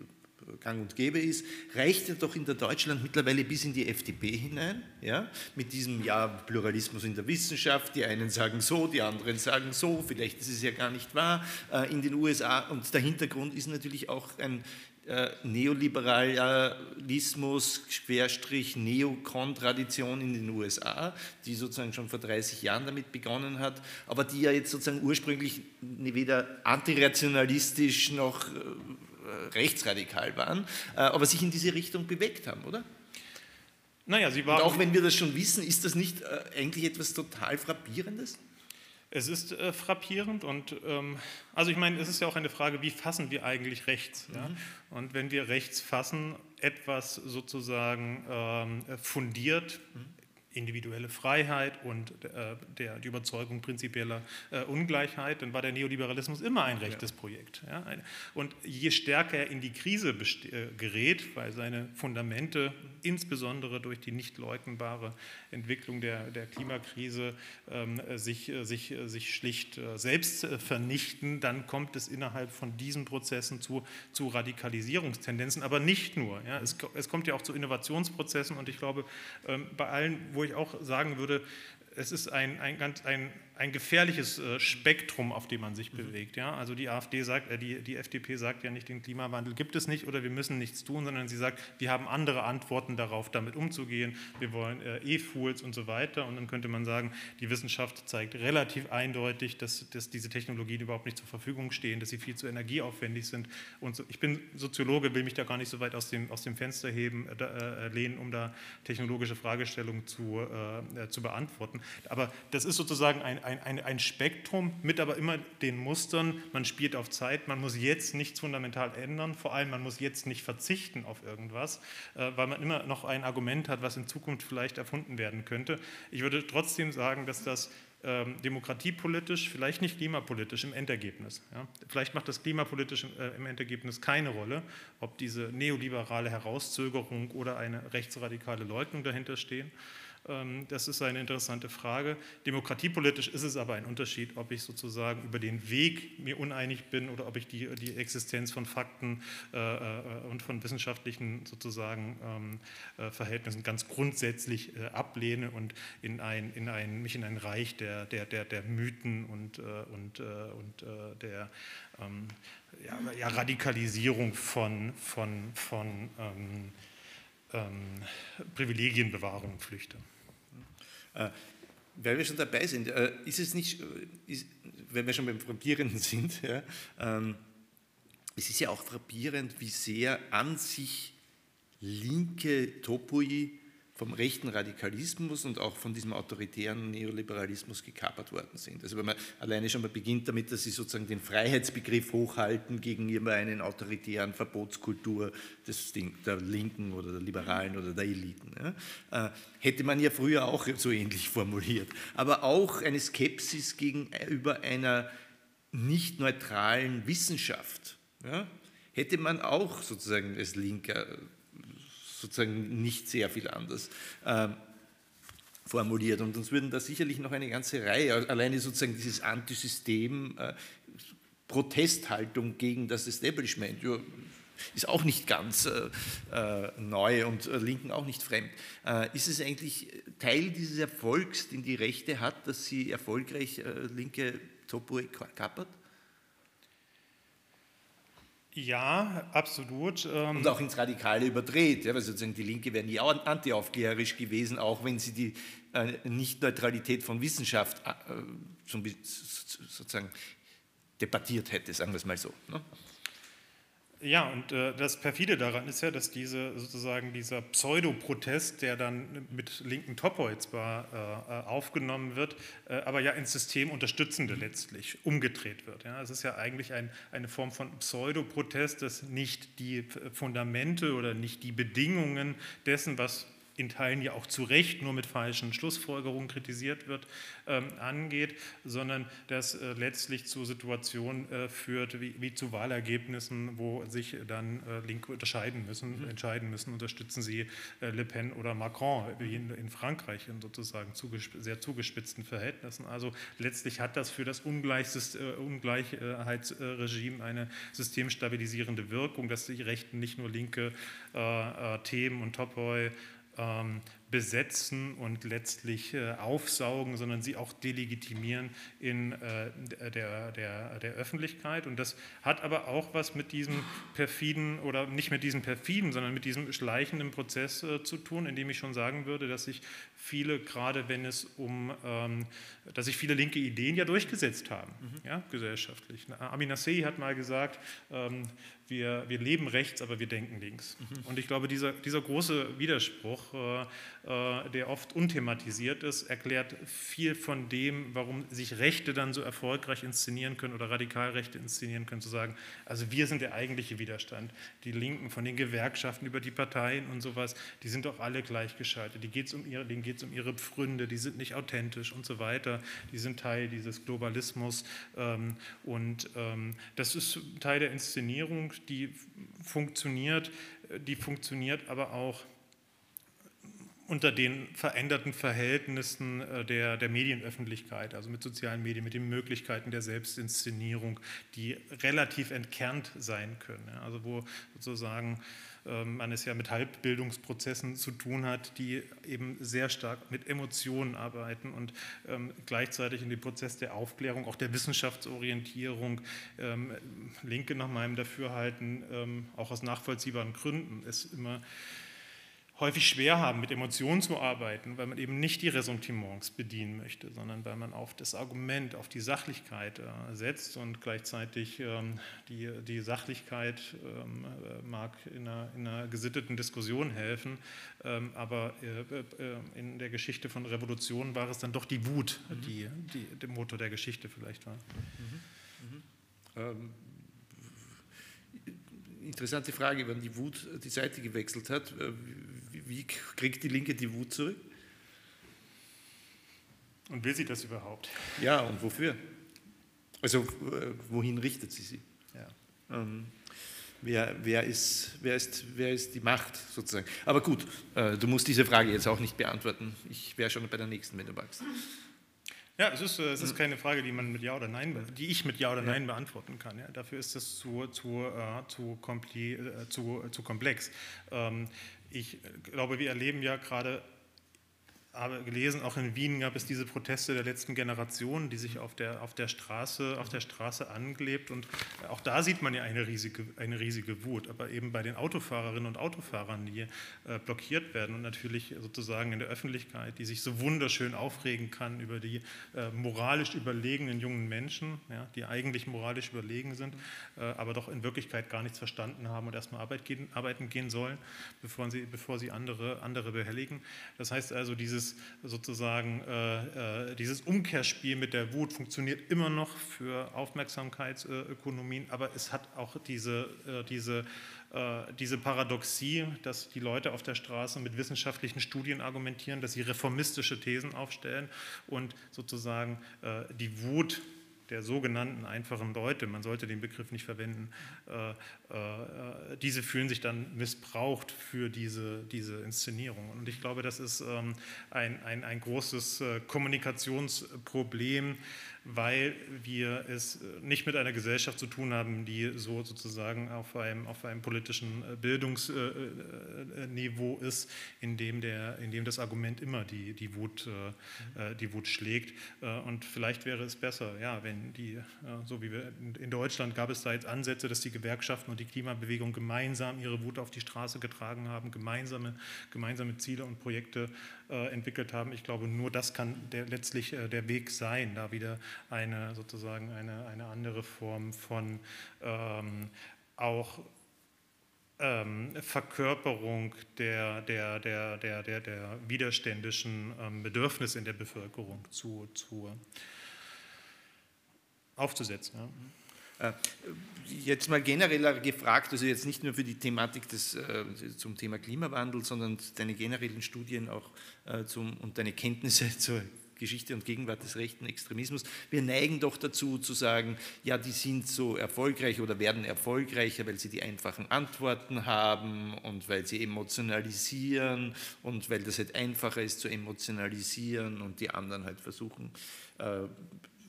gang und gäbe ist, reicht ja doch in der Deutschland mittlerweile bis in die FDP hinein, ja, mit diesem ja, Pluralismus in der Wissenschaft, die einen sagen so, die anderen sagen so, vielleicht ist es ja gar nicht wahr, äh, in den USA. Und der Hintergrund ist natürlich auch ein äh, Neoliberalismus, Querstrich, Neokon-Tradition in den USA, die sozusagen schon vor 30 Jahren damit begonnen hat, aber die ja jetzt sozusagen ursprünglich weder antirationalistisch noch äh, rechtsradikal waren, aber sich in diese Richtung bewegt haben, oder? Naja, sie waren. Und auch wenn wir das schon wissen, ist das nicht eigentlich etwas total Frappierendes? Es ist äh, frappierend und ähm, also ich meine, es ist ja auch eine Frage, wie fassen wir eigentlich rechts? Ja? Mhm. Und wenn wir rechts fassen, etwas sozusagen ähm, fundiert, mhm individuelle Freiheit und äh, der, die Überzeugung prinzipieller äh, Ungleichheit, dann war der Neoliberalismus immer ein rechtes ja. Projekt. Ja? Und je stärker er in die Krise äh, gerät, weil seine Fundamente insbesondere durch die nicht leugnbare Entwicklung der, der Klimakrise ähm, sich, äh, sich, äh, sich schlicht äh, selbst vernichten, dann kommt es innerhalb von diesen Prozessen zu, zu Radikalisierungstendenzen, aber nicht nur. Ja? Es, es kommt ja auch zu Innovationsprozessen und ich glaube, ähm, bei allen, wo ich auch sagen würde, es ist ein, ein, ganz, ein, ein gefährliches äh, Spektrum, auf dem man sich mhm. bewegt. Ja? Also die AfD sagt, äh, die, die FDP sagt ja nicht, den Klimawandel gibt es nicht oder wir müssen nichts tun, sondern sie sagt, wir haben andere Antworten darauf, damit umzugehen. Wir wollen äh, E-Fuels und so weiter. Und dann könnte man sagen, die Wissenschaft zeigt relativ eindeutig, dass, dass diese Technologien überhaupt nicht zur Verfügung stehen, dass sie viel zu energieaufwendig sind. Und so, ich bin Soziologe, will mich da gar nicht so weit aus dem, aus dem Fenster heben, äh, äh lehnen, um da technologische Fragestellungen zu, äh, zu beantworten. Aber das ist sozusagen ein, ein, ein, ein Spektrum mit aber immer den Mustern, man spielt auf Zeit, man muss jetzt nichts fundamental ändern, vor allem man muss jetzt nicht verzichten auf irgendwas, äh, weil man immer noch ein Argument hat, was in Zukunft vielleicht erfunden werden könnte. Ich würde trotzdem sagen, dass das ähm, demokratiepolitisch, vielleicht nicht klimapolitisch im Endergebnis. Ja. Vielleicht macht das klimapolitisch äh, im Endergebnis keine Rolle, ob diese neoliberale Herauszögerung oder eine rechtsradikale Leugnung dahinter stehen. Ähm, das ist eine interessante Frage. Demokratiepolitisch ist es aber ein Unterschied, ob ich sozusagen über den Weg mir uneinig bin oder ob ich die, die Existenz von Fakten äh, äh, und von wissenschaftlichen sozusagen ähm, äh, Verhältnissen ganz grundsätzlich ablehne und in ein, in ein, mich in ein Reich der, der, der, der Mythen und, und, und der ähm, ja, ja, Radikalisierung von, von, von ähm, ähm, Privilegienbewahrung flüchte. Äh, weil wir schon dabei sind, äh, ist es nicht, äh, ist, wenn wir schon beim Frappierenden sind, ja, ähm, es ist ja auch frappierend, wie sehr an sich linke Topoi vom rechten Radikalismus und auch von diesem autoritären Neoliberalismus gekapert worden sind. Also wenn man alleine schon mal beginnt damit, dass sie sozusagen den Freiheitsbegriff hochhalten gegenüber einer autoritären Verbotskultur des, der Linken oder der Liberalen oder der Eliten. Ja, äh, hätte man ja früher auch so ähnlich formuliert. Aber auch eine Skepsis gegenüber einer nicht neutralen Wissenschaft. Ja, hätte man auch sozusagen als Linker sozusagen nicht sehr viel anders äh, formuliert. Und uns würden da sicherlich noch eine ganze Reihe, alleine sozusagen dieses Antisystem, äh, Protesthaltung gegen das Establishment, ist auch nicht ganz äh, äh neu und Linken auch nicht fremd. Ist es eigentlich Teil dieses Erfolgs, den die Rechte hat, dass sie erfolgreich linke Topo kappert? Ja, absolut. Ähm und auch ins Radikale überdreht, ja, weil sozusagen die Linke wäre nie antiaufklärerisch gewesen, auch wenn sie die äh, Nicht-Neutralität von Wissenschaft äh, sozusagen debattiert hätte, sagen wir es mal so. Ne? Ja, und äh, das perfide daran ist ja, dass diese sozusagen dieser Pseudoprotest, der dann mit linken Topoi zwar äh, äh, aufgenommen wird, äh, aber ja ins System unterstützende letztlich umgedreht wird. Ja, es ist ja eigentlich ein, eine Form von Pseudoprotest, das nicht die Fundamente oder nicht die Bedingungen dessen, was in Teilen ja auch zu Recht nur mit falschen Schlussfolgerungen kritisiert wird, ähm, angeht, sondern das äh, letztlich zu Situationen äh, führt, wie, wie, zu Wahlergebnissen, wo sich dann äh, Linke unterscheiden müssen, mhm. entscheiden müssen, unterstützen sie äh, Le Pen oder Macron, wie in, in Frankreich in sozusagen zugesp sehr zugespitzten Verhältnissen. Also letztlich hat das für das äh, Ungleichheitsregime eine systemstabilisierende Wirkung, dass die Rechten nicht nur linke äh, Themen und Topoi ähm, besetzen und letztlich äh, aufsaugen, sondern sie auch delegitimieren in äh, der, der, der Öffentlichkeit. Und das hat aber auch was mit diesem perfiden oder nicht mit diesem perfiden, sondern mit diesem schleichenden Prozess äh, zu tun, indem ich schon sagen würde, dass sich viele, gerade wenn es um, ähm, dass sich viele linke Ideen ja durchgesetzt haben, mhm. ja, gesellschaftlich. Amin Nassei hat mal gesagt, ähm, wir, wir leben rechts, aber wir denken links. Mhm. Und ich glaube, dieser, dieser große Widerspruch, der oft unthematisiert ist, erklärt viel von dem, warum sich Rechte dann so erfolgreich inszenieren können oder Radikalrechte inszenieren können, zu sagen, also wir sind der eigentliche Widerstand. Die Linken von den Gewerkschaften über die Parteien und sowas, die sind doch alle gleichgeschaltet. Die geht's um ihre, denen geht es um ihre Pfründe, die sind nicht authentisch und so weiter. Die sind Teil dieses Globalismus. Ähm, und ähm, das ist Teil der Inszenierung die funktioniert, die funktioniert aber auch unter den veränderten Verhältnissen äh, der, der Medienöffentlichkeit, also mit sozialen Medien, mit den Möglichkeiten der Selbstinszenierung, die relativ entkernt sein können. Also wo sozusagen ähm, man es ja mit Halbbildungsprozessen zu tun hat, die eben sehr stark mit Emotionen arbeiten und ähm, gleichzeitig in dem Prozess der Aufklärung, auch der Wissenschaftsorientierung, ähm, Linke nach meinem Dafürhalten, auch aus nachvollziehbaren Gründen, es immer häufig schwer haben, mit Emotionen zu arbeiten, weil man eben nicht die Ressentiments bedienen möchte, sondern weil man auf das Argument, auf die Sachlichkeit äh, setzt und gleichzeitig ähm, die, die Sachlichkeit ähm, äh, mag in einer, in einer, gesitteten Diskussion helfen, ähm, aber äh, in der Geschichte von Revolutionen war es dann doch die Wut, mhm. die, die der Motor der Geschichte vielleicht war. Mhm. Mhm. Ähm, interessante Frage, wenn die Wut die Seite gewechselt hat wie kriegt die Linke die Wut zurück? Und will sie das überhaupt? Ja, und wofür? Also äh, wohin richtet sie sie? Ja. Ähm, wer, wer, ist, wer, ist, wer ist die Macht sozusagen? Aber gut, äh, du musst diese Frage jetzt auch nicht beantworten. Ich wäre schon bei der nächsten, wenn du magst. Ja, es ist, äh, es ist hm. keine Frage, die man mit Ja oder Nein, die ich mit Ja oder Nein beantworten kann. Ja. Dafür ist es zu, zu, äh, zu, äh, zu, zu komplex. Ähm, ich glaube, wir erleben ja gerade habe gelesen, auch in Wien gab es diese Proteste der letzten Generation, die sich auf der, auf der, Straße, auf der Straße angelebt. Und auch da sieht man ja eine riesige, eine riesige Wut. Aber eben bei den Autofahrerinnen und Autofahrern, die äh, blockiert werden und natürlich sozusagen in der Öffentlichkeit, die sich so wunderschön aufregen kann über die äh, moralisch überlegenen jungen Menschen, ja, die eigentlich moralisch überlegen sind, äh, aber doch in Wirklichkeit gar nichts verstanden haben und erstmal Arbeit gehen, arbeiten gehen sollen, bevor sie, bevor sie andere, andere behelligen. Das heißt also, dieses dieses sozusagen äh, äh, dieses Umkehrspiel mit der Wut funktioniert immer noch für Aufmerksamkeitsökonomien, aber es hat auch diese, äh, diese, äh, diese Paradoxie, dass die Leute auf der Straße mit wissenschaftlichen Studien argumentieren, dass sie reformistische Thesen aufstellen und sozusagen äh, die Wut der sogenannten einfachen Leute, man sollte den Begriff nicht verwenden, äh, äh, diese fühlen sich dann missbraucht für diese, diese Inszenierung. Und ich glaube, das ist ähm, ein, ein, ein großes äh, Kommunikationsproblem, weil wir es nicht mit einer Gesellschaft zu tun haben, die so sozusagen auf einem, auf einem politischen äh, Bildungsniveau ist, in dem, der, in dem das Argument immer die, die, Wut, äh, die Wut schlägt. Äh, und vielleicht wäre es besser, ja, wenn die, so wie wir in Deutschland gab es da jetzt Ansätze, dass die Gewerkschaften und die Klimabewegung gemeinsam ihre Wut auf die Straße getragen haben, gemeinsame, gemeinsame Ziele und Projekte äh, entwickelt haben. Ich glaube, nur das kann der, letztlich äh, der Weg sein, da wieder eine sozusagen eine, eine andere Form von ähm, auch ähm, Verkörperung der, der, der, der, der, der widerständischen ähm, Bedürfnisse in der Bevölkerung zu, zu aufzusetzen. Ja. Äh, jetzt mal genereller gefragt, also jetzt nicht nur für die Thematik des, äh, zum Thema Klimawandel, sondern deine generellen Studien auch äh, zum, und deine Kenntnisse zur Geschichte und Gegenwart des rechten Extremismus. Wir neigen doch dazu zu sagen, ja, die sind so erfolgreich oder werden erfolgreicher, weil sie die einfachen Antworten haben und weil sie emotionalisieren und weil das halt einfacher ist zu emotionalisieren und die anderen halt versuchen,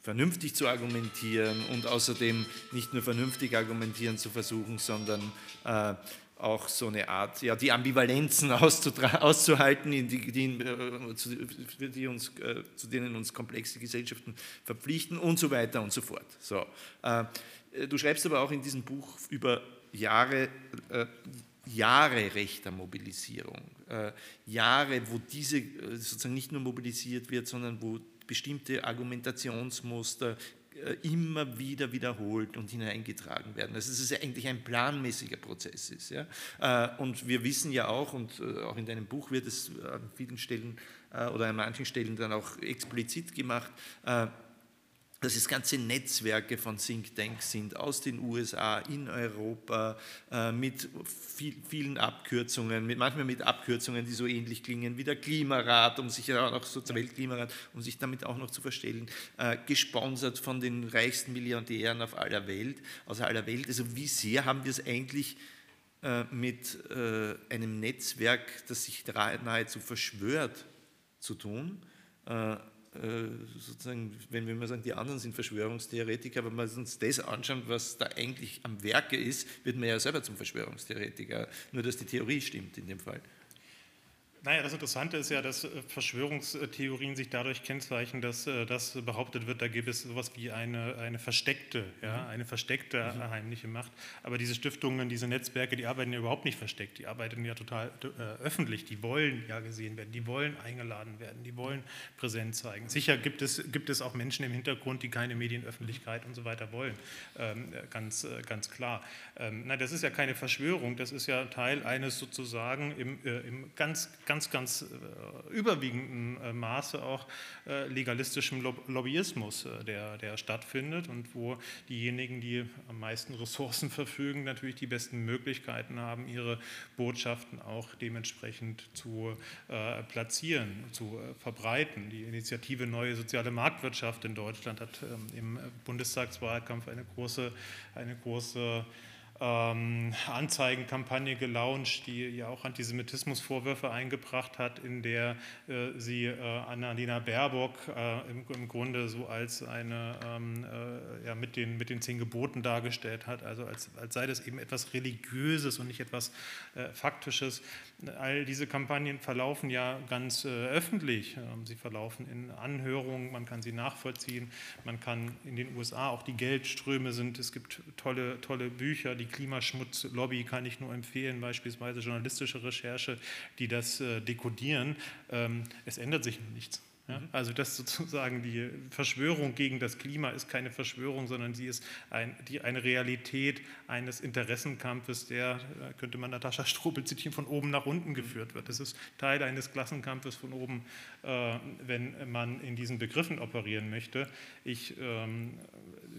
vernünftig zu argumentieren und außerdem nicht nur vernünftig argumentieren zu versuchen, sondern äh, auch so eine Art, ja, die Ambivalenzen auszuhalten, die, die, äh, zu, die uns, äh, zu denen uns komplexe Gesellschaften verpflichten und so weiter und so fort. So, äh, du schreibst aber auch in diesem Buch über Jahre, äh, Jahre rechter Mobilisierung, äh, Jahre, wo diese äh, sozusagen nicht nur mobilisiert wird, sondern wo bestimmte Argumentationsmuster äh, immer wieder wiederholt und hineingetragen werden. Also es eigentlich ein planmäßiger Prozess ist. Ja? Äh, und wir wissen ja auch, und äh, auch in deinem Buch wird es an vielen Stellen oder an manchen Stellen dann auch explizit gemacht, dass es ganze Netzwerke von Thinktanks sind aus den USA, in Europa, äh, mit viel, vielen Abkürzungen, manchmal mit Abkürzungen, die so ähnlich klingen wie der Klimarat, um sich auch noch so zur Weltklimarat, um sich damit auch noch zu verstellen, äh, gesponsert von den reichsten Milliardären auf aller Welt, aus aller Welt. Also wie sehr haben wir es eigentlich äh, mit einem Netzwerk, das sich nahezu verschwört, zu tun? Äh, sozusagen, wenn wir mal sagen, die anderen sind Verschwörungstheoretiker, aber wenn wir uns das anschauen, was da eigentlich am Werke ist, wird man ja selber zum Verschwörungstheoretiker, nur dass die Theorie stimmt in dem Fall. Naja, das Interessante ist ja, dass äh, Verschwörungstheorien sich dadurch kennzeichnen, dass äh, das behauptet wird, da gibt es sowas wie eine, eine versteckte, ja, mhm. eine versteckte mhm. heimliche Macht. Aber diese Stiftungen, diese Netzwerke, die arbeiten ja überhaupt nicht versteckt, die arbeiten ja total äh, öffentlich, die wollen ja gesehen werden, die wollen eingeladen werden, die wollen Präsenz zeigen. Sicher gibt es, gibt es auch Menschen im Hintergrund, die keine Medienöffentlichkeit und so weiter wollen, ähm, ganz, äh, ganz klar. Ähm, nein, das ist ja keine Verschwörung, das ist ja Teil eines sozusagen im, äh, im ganz, ganz ganz, ganz äh, überwiegenden äh, Maße auch äh, legalistischem Lobbyismus, der, der stattfindet und wo diejenigen, die am meisten Ressourcen verfügen, natürlich die besten Möglichkeiten haben, ihre Botschaften auch dementsprechend zu platzieren, zu verbreiten. Die Initiative Neue Soziale Marktwirtschaft in Deutschland hat ähm, im Bundestagswahlkampf eine große, eine große ähm, Anzeigenkampagne gelauncht, die ja auch Antisemitismusvorwürfe eingebracht hat, in der äh, sie äh, Annalena Baerbock äh, im, im, Grunde so als eine, ähm, äh, ja, mit den, mit den zehn Geboten dargestellt hat, also als, als sei das eben etwas Religiöses und nicht etwas äh, Faktisches. All diese Kampagnen verlaufen ja ganz äh, öffentlich. Ähm, sie verlaufen in Anhörungen, man kann sie nachvollziehen, man kann in den USA auch die Geldströme sind, es gibt tolle, tolle Bücher, die Klimaschmutzlobby kann ich nur empfehlen, beispielsweise journalistische Recherche, die das äh, dekodieren. Ähm, es ändert sich nichts. Ja, mhm. also das sozusagen die Verschwörung gegen das Klima ist keine Verschwörung, sondern sie ist ein, die, eine Realität eines Interessenkampfes, der, könnte man Natascha Strobel zitieren, von oben nach unten geführt wird. Das ist Teil eines Klassenkampfes von oben, äh, wenn man in diesen Begriffen operieren möchte. Ich ähm,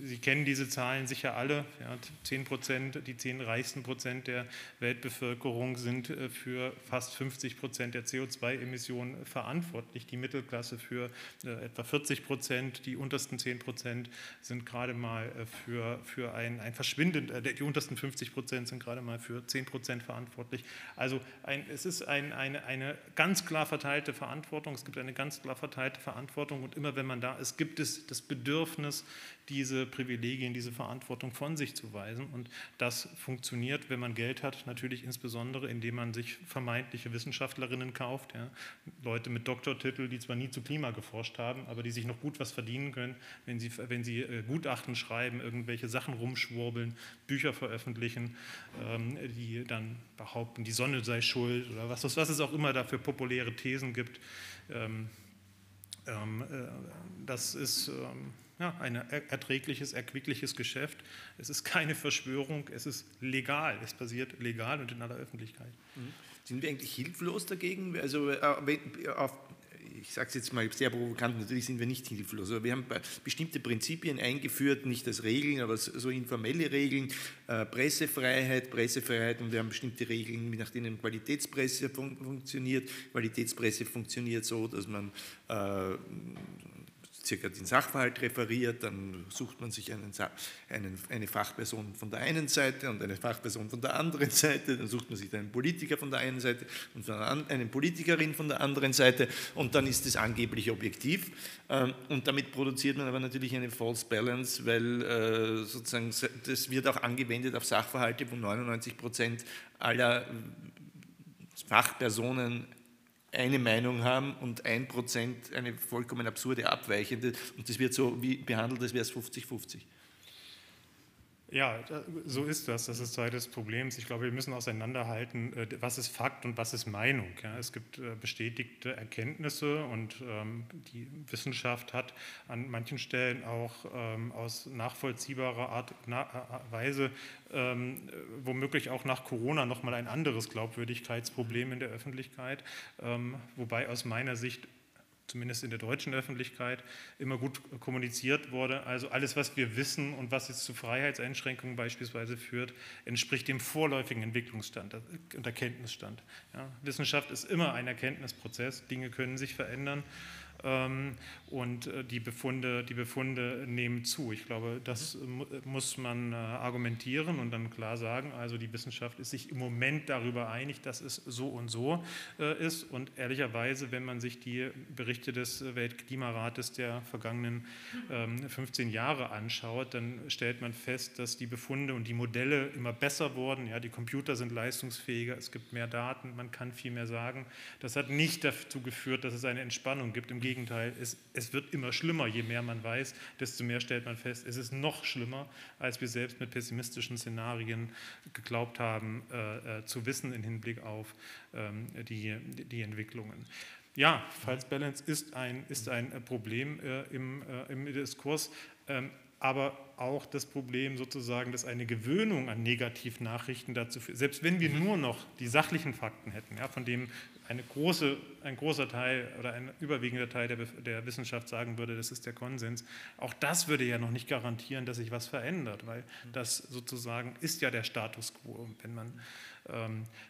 Sie kennen diese Zahlen sicher alle. Ja, 10 Prozent, die zehn reichsten Prozent der Weltbevölkerung sind äh, für fast 50 Prozent der CO2-Emissionen verantwortlich. Die Mittelklasse für äh, etwa 40 Prozent. Die untersten 10 Prozent sind gerade mal äh, für, für ein, ein verschwindend, die untersten 50 Prozent sind gerade mal für 10 Prozent verantwortlich. Also ein, es ist ein, eine, eine ganz klar verteilte Verantwortung. Es gibt eine ganz klar verteilte Verantwortung und immer wenn man da ist, gibt es das Bedürfnis, diese Privilegien, diese Verantwortung von sich zu weisen. Und das funktioniert, wenn man Geld hat, natürlich insbesondere, indem man sich vermeintliche Wissenschaftlerinnen kauft, ja, Leute mit Doktortitel, die zwar nie zu Klima geforscht haben, aber die sich noch gut was verdienen können, wenn sie, wenn sie äh, Gutachten schreiben, irgendwelche Sachen rumschwurbeln, Bücher veröffentlichen, ähm, die dann behaupten, die Sonne sei schuld oder was, was es auch immer da für populäre Thesen gibt. Ähm, ähm, äh, das ist ein erträgliches, erquickliches Geschäft. Es ist keine Verschwörung, es ist legal, es passiert legal und in aller Öffentlichkeit. Mhm. Sind wir eigentlich hilflos dagegen? Also äh, auf, ich sage es jetzt mal sehr provokant, natürlich sind wir nicht hilflos, aber wir haben bestimmte Prinzipien eingeführt, nicht als Regeln, aber so informelle Regeln, äh, Pressefreiheit, Pressefreiheit und wir haben bestimmte Regeln, nach denen Qualitätspresse fun funktioniert. Qualitätspresse funktioniert so, dass man äh, circa den Sachverhalt referiert, dann sucht man sich einen, einen, eine Fachperson von der einen Seite und eine Fachperson von der anderen Seite, dann sucht man sich einen Politiker von der einen Seite und eine Politikerin von der anderen Seite und dann ist es angeblich objektiv. Ähm, und damit produziert man aber natürlich eine False Balance, weil äh, sozusagen das wird auch angewendet auf Sachverhalte, wo 99 Prozent aller Fachpersonen eine Meinung haben und ein Prozent eine vollkommen absurde abweichende und das wird so wie behandelt, als wäre es 50-50. Ja, so ist das. Das ist Teil des Problems. Ich glaube, wir müssen auseinanderhalten, äh, was ist Fakt und was ist Meinung. es gibt äh, bestätigte Erkenntnisse und ähm, die Wissenschaft hat an manchen Stellen auch ähm, aus nachvollziehbarer Art äh, Weise ähm, womöglich auch nach Corona nochmal ein anderes Glaubwürdigkeitsproblem in der Öffentlichkeit, wobei aus meiner Sicht zumindest in der deutschen Öffentlichkeit, immer gut kommuniziert wurde. Also alles, was wir wissen und was jetzt zu Freiheitseinschränkungen beispielsweise führt, entspricht dem vorläufigen Entwicklungsstand und Erkenntnisstand. Ja, Wissenschaft ist immer ein Erkenntnisprozess, Dinge können sich verändern und äh, die Befunde, die Befunde nehmen zu. Ich glaube, das muss man äh, argumentieren und dann klar sagen, also die Wissenschaft ist sich im Moment darüber einig, dass es so und so äh, ist und ehrlicherweise, wenn man sich die Berichte des Weltklimarates der vergangenen 15 ähm, Jahre anschaut, dann stellt man fest, dass die Befunde und die Modelle immer besser wurden. Ja, die Computer sind leistungsfähiger, es gibt mehr Daten, man kann viel mehr sagen. Das hat nicht dazu geführt, dass es eine Entspannung gibt. Im Gegenteil, es, es wird immer schlimmer. Je mehr man weiß, desto mehr stellt man fest, es ist noch schlimmer, als wir selbst mit pessimistischen Szenarien geglaubt haben äh, äh, zu wissen im Hinblick auf ähm, die, die Entwicklungen. Ja, False Balance ist ein, ist ein Problem äh, im, äh, im Diskurs. Ähm, aber auch das Problem sozusagen, dass eine Gewöhnung an Negativnachrichten dazu führt, selbst wenn wir nur noch die sachlichen Fakten hätten, ja, von dem eine große, ein großer Teil oder ein überwiegender Teil der, der Wissenschaft sagen würde, das ist der Konsens, auch das würde ja noch nicht garantieren, dass sich was verändert, weil das sozusagen ist ja der Status quo. Wenn man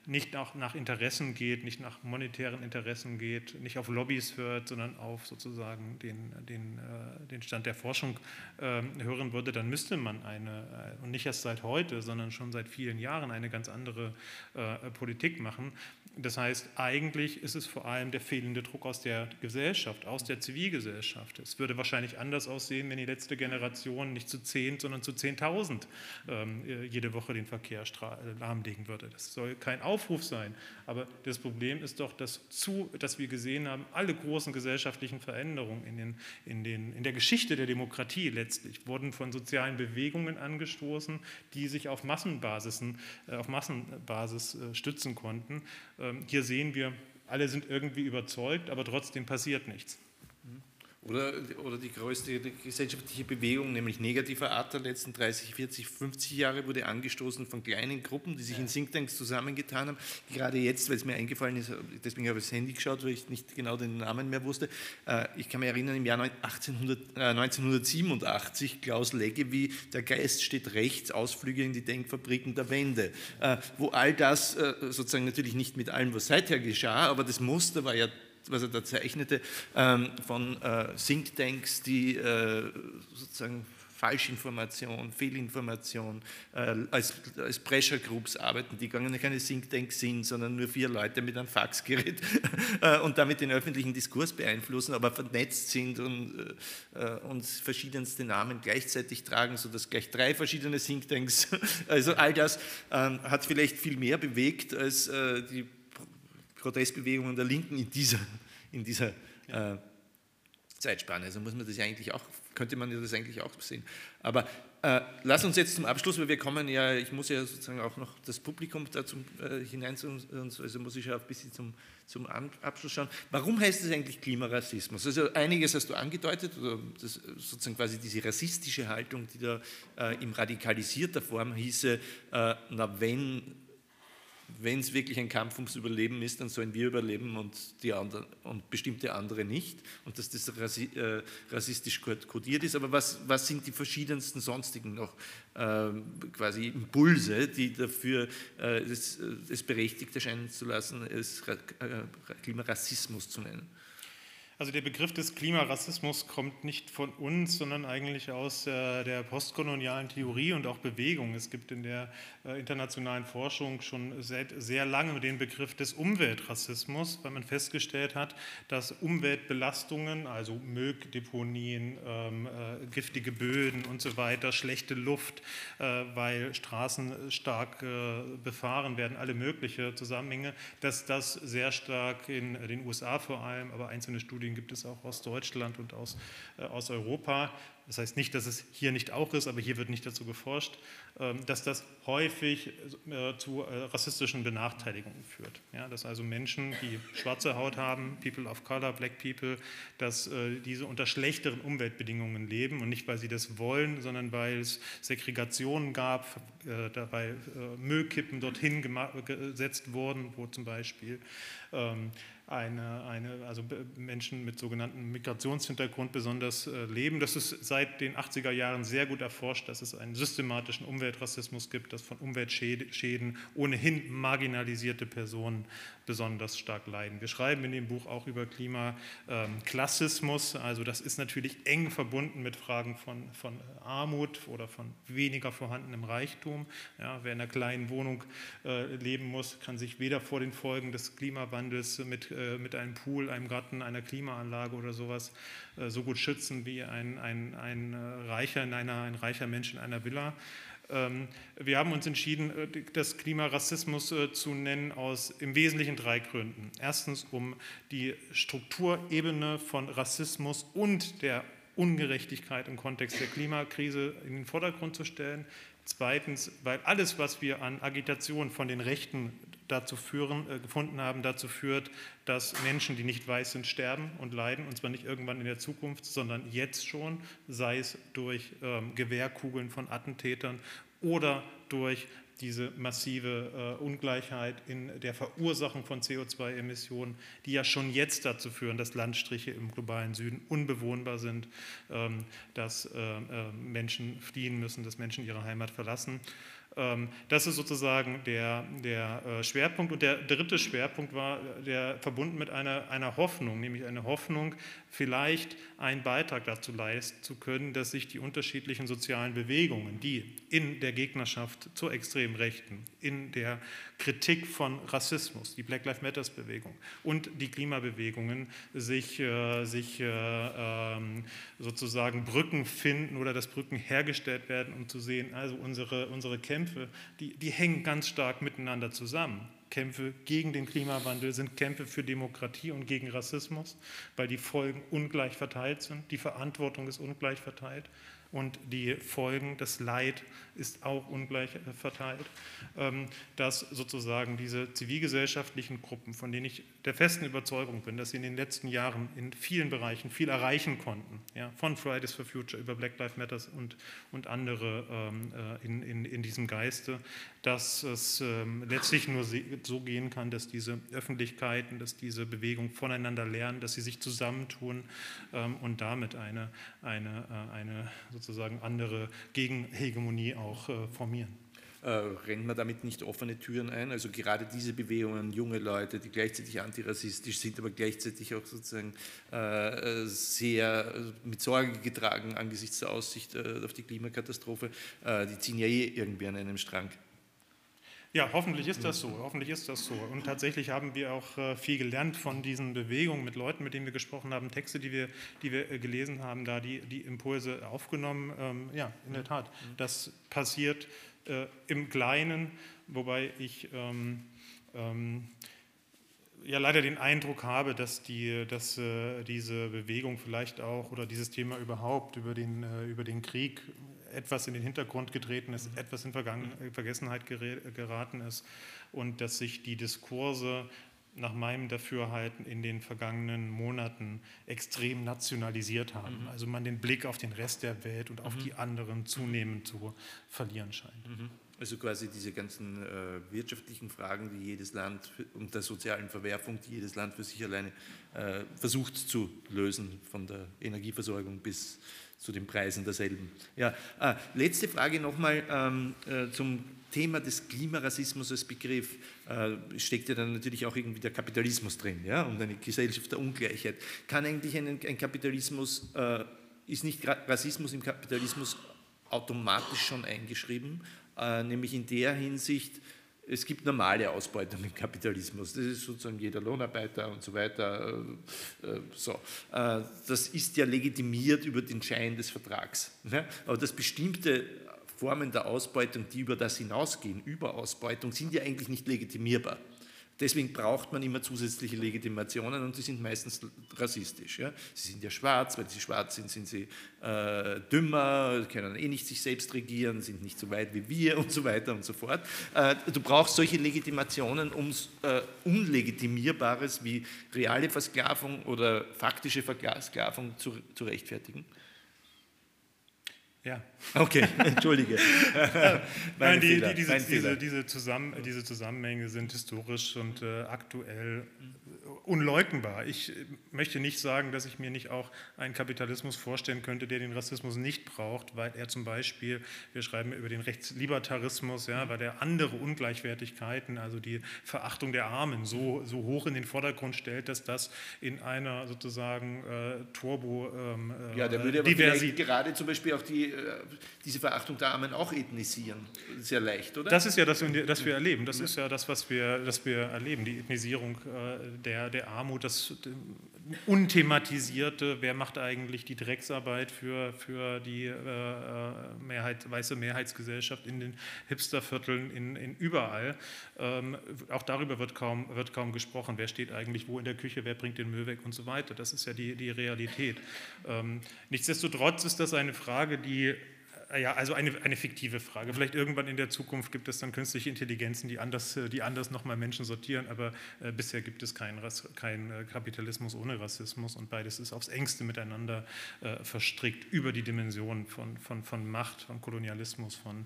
nicht nach, nach, Interessen geht, nicht nach monetären Interessen geht, nicht auf Lobbys hört, sondern auf sozusagen den, den, äh, den Stand der Forschung äh, hören würde, dann müsste man eine, äh, und nicht erst seit heute, sondern schon seit vielen Jahren eine ganz andere äh, Politik machen. Das heißt, eigentlich ist es vor allem der fehlende Druck aus der Gesellschaft, aus der Zivilgesellschaft. Es würde wahrscheinlich anders aussehen, wenn die letzte Generation nicht zu zehn, sondern zu zehntausend ähm, jede Woche den Verkehr lahmlegen würde. Das soll kein Aufruf sein. Aber das Problem ist doch, dass, zu, dass wir gesehen haben, alle großen gesellschaftlichen Veränderungen in, den, in, den, in der Geschichte der Demokratie letztlich wurden von sozialen Bewegungen angestoßen, die sich auf Massenbasis, äh, auf Massenbasis äh, stützen konnten. Ähm, hier sehen wir, alle sind irgendwie überzeugt, aber trotzdem passiert nichts. Oder, oder die größte gesellschaftliche Bewegung, nämlich negativer Art der letzten 30, 40, 50 Jahre, wurde angestoßen von kleinen Gruppen, die sich in Thinktanks zusammengetan haben. Gerade jetzt, weil es mir eingefallen ist, deswegen habe ich das Handy geschaut, weil ich nicht genau den Namen mehr wusste. Äh, ich kann mich erinnern, im Jahr 1800, äh, 1987, Klaus Leggevi, Der Geist steht rechts, Ausflüge in die Denkfabriken der Wende, äh, wo all das sozusagen natürlich nicht mit allem, was seither geschah, aber das Muster war ja was er da zeichnete, ähm, von äh, Thinktanks, die äh, sozusagen Falschinformation, Fehlinformation, äh, als, Pressure Groups arbeiten, die gar keine Thinktanks sind, sondern nur vier Leute mit einem Faxgerät und damit den öffentlichen Diskurs beeinflussen, aber vernetzt sind und, und verschiedenste Namen gleichzeitig tragen, sodass gleich drei verschiedene Thinktanks, also all das ähm, hat vielleicht viel mehr bewegt als die Protestbewegungen der Linken in dieser, in dieser äh, Zeitspanne. Also muss man das eigentlich auch, könnte man das eigentlich auch sehen. Aber äh, lass uns jetzt zum Abschluss, weil wir kommen ja, ich muss ja sozusagen auch noch das Publikum dazu äh, hinein, also muss ich ja ein bisschen zum, zum Abschluss schauen. Warum heißt es eigentlich Klimarassismus? Also einiges hast du angedeutet, oder das, sozusagen quasi diese rassistische Haltung, die da äh, in radikalisierter Form hieße, äh, na wenn wenn es wirklich ein Kampf ums Überleben ist, dann sollen wir überleben und, die anderen, und bestimmte andere nicht und dass das äh, rassistisch kodiert ist. Aber was, was sind die verschiedensten sonstigen noch äh, quasi Impulse, die dafür äh, es, es, berechtigt erscheinen zu lassen, es äh, Klimarassismus zu nennen? Also der Begriff des Klimarassismus kommt nicht von uns, sondern eigentlich aus äh, der postkolonialen Theorie und auch Bewegung. Es gibt in der äh, internationalen Forschung schon seit sehr lange den Begriff des Umweltrassismus, weil man festgestellt hat, dass Umweltbelastungen, also Mülldeponien, ähm, äh, giftige Böden und so weiter, schlechte Luft, weil Straßen stark befahren werden, alle möglichen Zusammenhänge, dass das sehr stark in den USA vor allem, aber einzelne Studien Studien gibt es auch aus Deutschland und aus, äh, aus Europa. Das heißt nicht, dass es hier nicht auch ist, aber hier wird nicht dazu geforscht, ähm, dass das häufig äh, zu äh, rassistischen Benachteiligungen führt. Ja, dass also Menschen, die schwarze Haut haben, People of Color, Black People, dass äh, diese unter schlechteren Umweltbedingungen leben und nicht, weil sie das wollen, sondern weil es Segregationen gab, dabei Müllkippen dorthin gesetzt wurden, wo zum Beispiel ähm, eine, eine, also Menschen mit sogenanntem Migrationshintergrund besonders äh, leben. Das ist seit den 80er Jahren sehr gut erforscht, dass es einen systematischen Umweltrassismus gibt, dass von Umweltschäden ohnehin marginalisierte Personen besonders stark leiden. Wir schreiben in dem Buch auch über Klimaklassismus, also das ist natürlich eng verbunden mit Fragen von, von Armut oder von weniger vorhandenem Reichtum. Ja, wer in einer kleinen Wohnung äh, leben muss, kann sich weder vor den Folgen des Klimawandels mit äh, mit einem Pool, einem Garten, einer Klimaanlage oder sowas äh, so gut schützen wie ein, ein, ein, äh, reicher, in einer, ein reicher Mensch in einer Villa. Ähm, wir haben uns entschieden, das Klimarassismus zu nennen aus im Wesentlichen drei Gründen. Erstens, um die Strukturebene von Rassismus und der Ungerechtigkeit im Kontext der Klimakrise in den Vordergrund zu stellen. Zweitens, weil alles, was wir an Agitation von den Rechten dazu führen, äh, gefunden haben, dazu führt, dass Menschen, die nicht weiß sind, sterben und leiden, und zwar nicht irgendwann in der Zukunft, sondern jetzt schon, sei es durch ähm, Gewehrkugeln von Attentätern oder durch diese massive äh, Ungleichheit in der Verursachung von CO2-Emissionen, die ja schon jetzt dazu führen, dass Landstriche im globalen Süden unbewohnbar sind, ähm, dass äh, äh, Menschen fliehen müssen, dass Menschen ihre Heimat verlassen. Ähm, das ist sozusagen der, der äh, Schwerpunkt. Und der dritte Schwerpunkt war der verbunden mit einer, einer Hoffnung, nämlich eine Hoffnung, vielleicht einen Beitrag dazu leisten zu können, dass sich die unterschiedlichen sozialen Bewegungen, die in der Gegnerschaft zur extremen Rechten, in der Kritik von Rassismus, die Black Lives Matters Bewegung und die Klimabewegungen sich, äh, sich äh, ähm, sozusagen Brücken finden oder dass Brücken hergestellt werden, um zu sehen, also unsere, unsere Kämpfe, die, die hängen ganz stark miteinander zusammen. Kämpfe gegen den Klimawandel sind Kämpfe für Demokratie und gegen Rassismus, weil die Folgen ungleich verteilt sind, die Verantwortung ist ungleich verteilt und die Folgen, das Leid ist auch ungleich äh, verteilt, ähm, dass sozusagen diese zivilgesellschaftlichen Gruppen, von denen ich der festen Überzeugung bin, dass sie in den letzten Jahren in vielen Bereichen viel erreichen konnten, ja, von Fridays for Future über Black Lives Matter und, und andere ähm, äh, in, in, in diesem Geiste, dass es ähm, letztlich nur so gehen kann, dass diese Öffentlichkeiten, dass diese Bewegungen voneinander lernen, dass sie sich zusammentun und damit eine, eine, äh, eine sozusagen andere Gegenhegemonie auch äh, formieren. Äh, rennt man damit nicht offene Türen ein? Also gerade diese Bewegungen, junge Leute, die gleichzeitig antirassistisch sind, aber gleichzeitig auch sozusagen äh, sehr mit Sorge getragen angesichts der Aussicht äh, auf die Klimakatastrophe, äh, die ziehen ja eh irgendwie an einem Strang. Ja, hoffentlich ist das so. Hoffentlich ist das so. Und tatsächlich haben wir auch äh, viel gelernt von diesen Bewegungen mit Leuten, mit denen wir gesprochen haben, Texte, die wir, die wir äh, gelesen haben, da die, die Impulse aufgenommen. Ähm, ja, in der Tat. Das passiert äh, im Kleinen, wobei ich ähm, ähm, ja leider den Eindruck habe, dass, die, dass äh, diese Bewegung vielleicht auch oder dieses Thema überhaupt über den, äh, über den Krieg etwas in den Hintergrund getreten ist, mhm. etwas in Vergangen äh, Vergessenheit geraten ist und dass sich die Diskurse nach meinem Dafürhalten in den vergangenen Monaten extrem nationalisiert haben. Mhm. Also man den Blick auf den Rest der Welt und auf mhm. die anderen zunehmend zu verlieren scheint. Mhm. Also quasi diese ganzen äh, wirtschaftlichen Fragen, die jedes Land und der sozialen Verwerfung, die jedes Land für sich alleine äh, versucht zu lösen, von der Energieversorgung bis zu den Preisen derselben. Ja, ah, letzte Frage nochmal ähm, äh, zum Thema des Klimarassismus als Begriff äh, steckt ja dann natürlich auch irgendwie der Kapitalismus drin ja, und eine Gesellschaft der Ungleichheit. Kann eigentlich ein, ein Kapitalismus, äh, ist nicht Rassismus im Kapitalismus automatisch schon eingeschrieben, äh, nämlich in der Hinsicht, es gibt normale Ausbeutung im Kapitalismus. Das ist sozusagen jeder Lohnarbeiter und so weiter. Äh, äh, so. Äh, das ist ja legitimiert über den Schein des Vertrags. Ne? Aber dass bestimmte Formen der Ausbeutung, die über das hinausgehen, Überausbeutung, sind ja eigentlich nicht legitimierbar. Deswegen braucht man immer zusätzliche Legitimationen und die sind meistens rassistisch. Ja? Sie sind ja schwarz, weil sie schwarz sind, sind sie äh, dümmer, können eh nicht sich selbst regieren, sind nicht so weit wie wir und so weiter und so fort. Äh, du brauchst solche Legitimationen, um äh, Unlegitimierbares wie reale Versklavung oder faktische Versklavung zu, zu rechtfertigen. Ja. Okay, entschuldige. Nein, die, die, diese, diese, diese, Zusammen, diese, Zusammenhänge sind historisch und äh, aktuell unleugnbar. Ich möchte nicht sagen, dass ich mir nicht auch einen Kapitalismus vorstellen könnte, der den Rassismus nicht braucht, weil er zum Beispiel, wir schreiben über den Rechtslibertarismus, ja, weil er andere Ungleichwertigkeiten, also die Verachtung der Armen, so, so hoch in den Vordergrund stellt, dass das in einer sozusagen äh, Turbo ähm, äh, Ja, der würde aber gerade zum Beispiel auch die, äh, diese Verachtung der Armen auch ethnisieren. Sehr leicht, oder? Das ist ja das, was wir erleben. Das ist ja das, was wir, das wir erleben, die Ethnisierung äh, der, der der Armut, das unthematisierte, wer macht eigentlich die Drecksarbeit für, für die äh, äh, Mehrheit, weiße Mehrheitsgesellschaft in den Hipstervierteln, in, in überall. Ähm, auch darüber wird kaum, wird kaum gesprochen. Wer steht eigentlich wo in der Küche, wer bringt den Müll weg und so weiter. Das ist ja die, die Realität. Ähm, nichtsdestotrotz ist das eine Frage, die äh, ja, also eine, eine fiktive Frage. Vielleicht irgendwann in der Zukunft gibt es dann künstliche Intelligenzen, die anders, äh, die anders nochmal Menschen sortieren, aber äh, bisher gibt es keinen kein äh, Kapitalismus ohne Rassismus und beides ist aufs engste miteinander äh, verstrickt über die Dimension von, von, von Macht, von Kolonialismus, von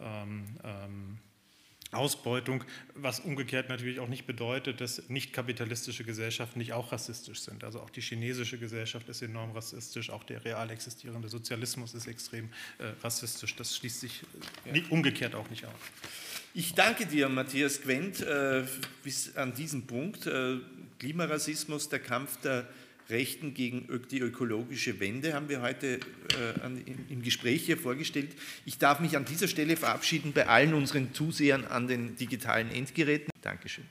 ähm, ähm, Ausbeutung, was umgekehrt natürlich auch nicht bedeutet, dass nicht kapitalistische Gesellschaften nicht auch rassistisch sind. Also auch die chinesische Gesellschaft ist enorm rassistisch, auch der real existierende Sozialismus ist extrem äh, rassistisch. Das schließt sich äh, nicht, umgekehrt auch nicht aus. Ich danke dir, Matthias Quent, äh, bis an diesem Punkt. Äh, Klimarassismus, der Kampf der Rechten gegen die ökologische Wende haben wir heute äh, im Gespräch hier vorgestellt. Ich darf mich an dieser Stelle verabschieden bei allen unseren Zusehern an den digitalen Endgeräten. Dankeschön.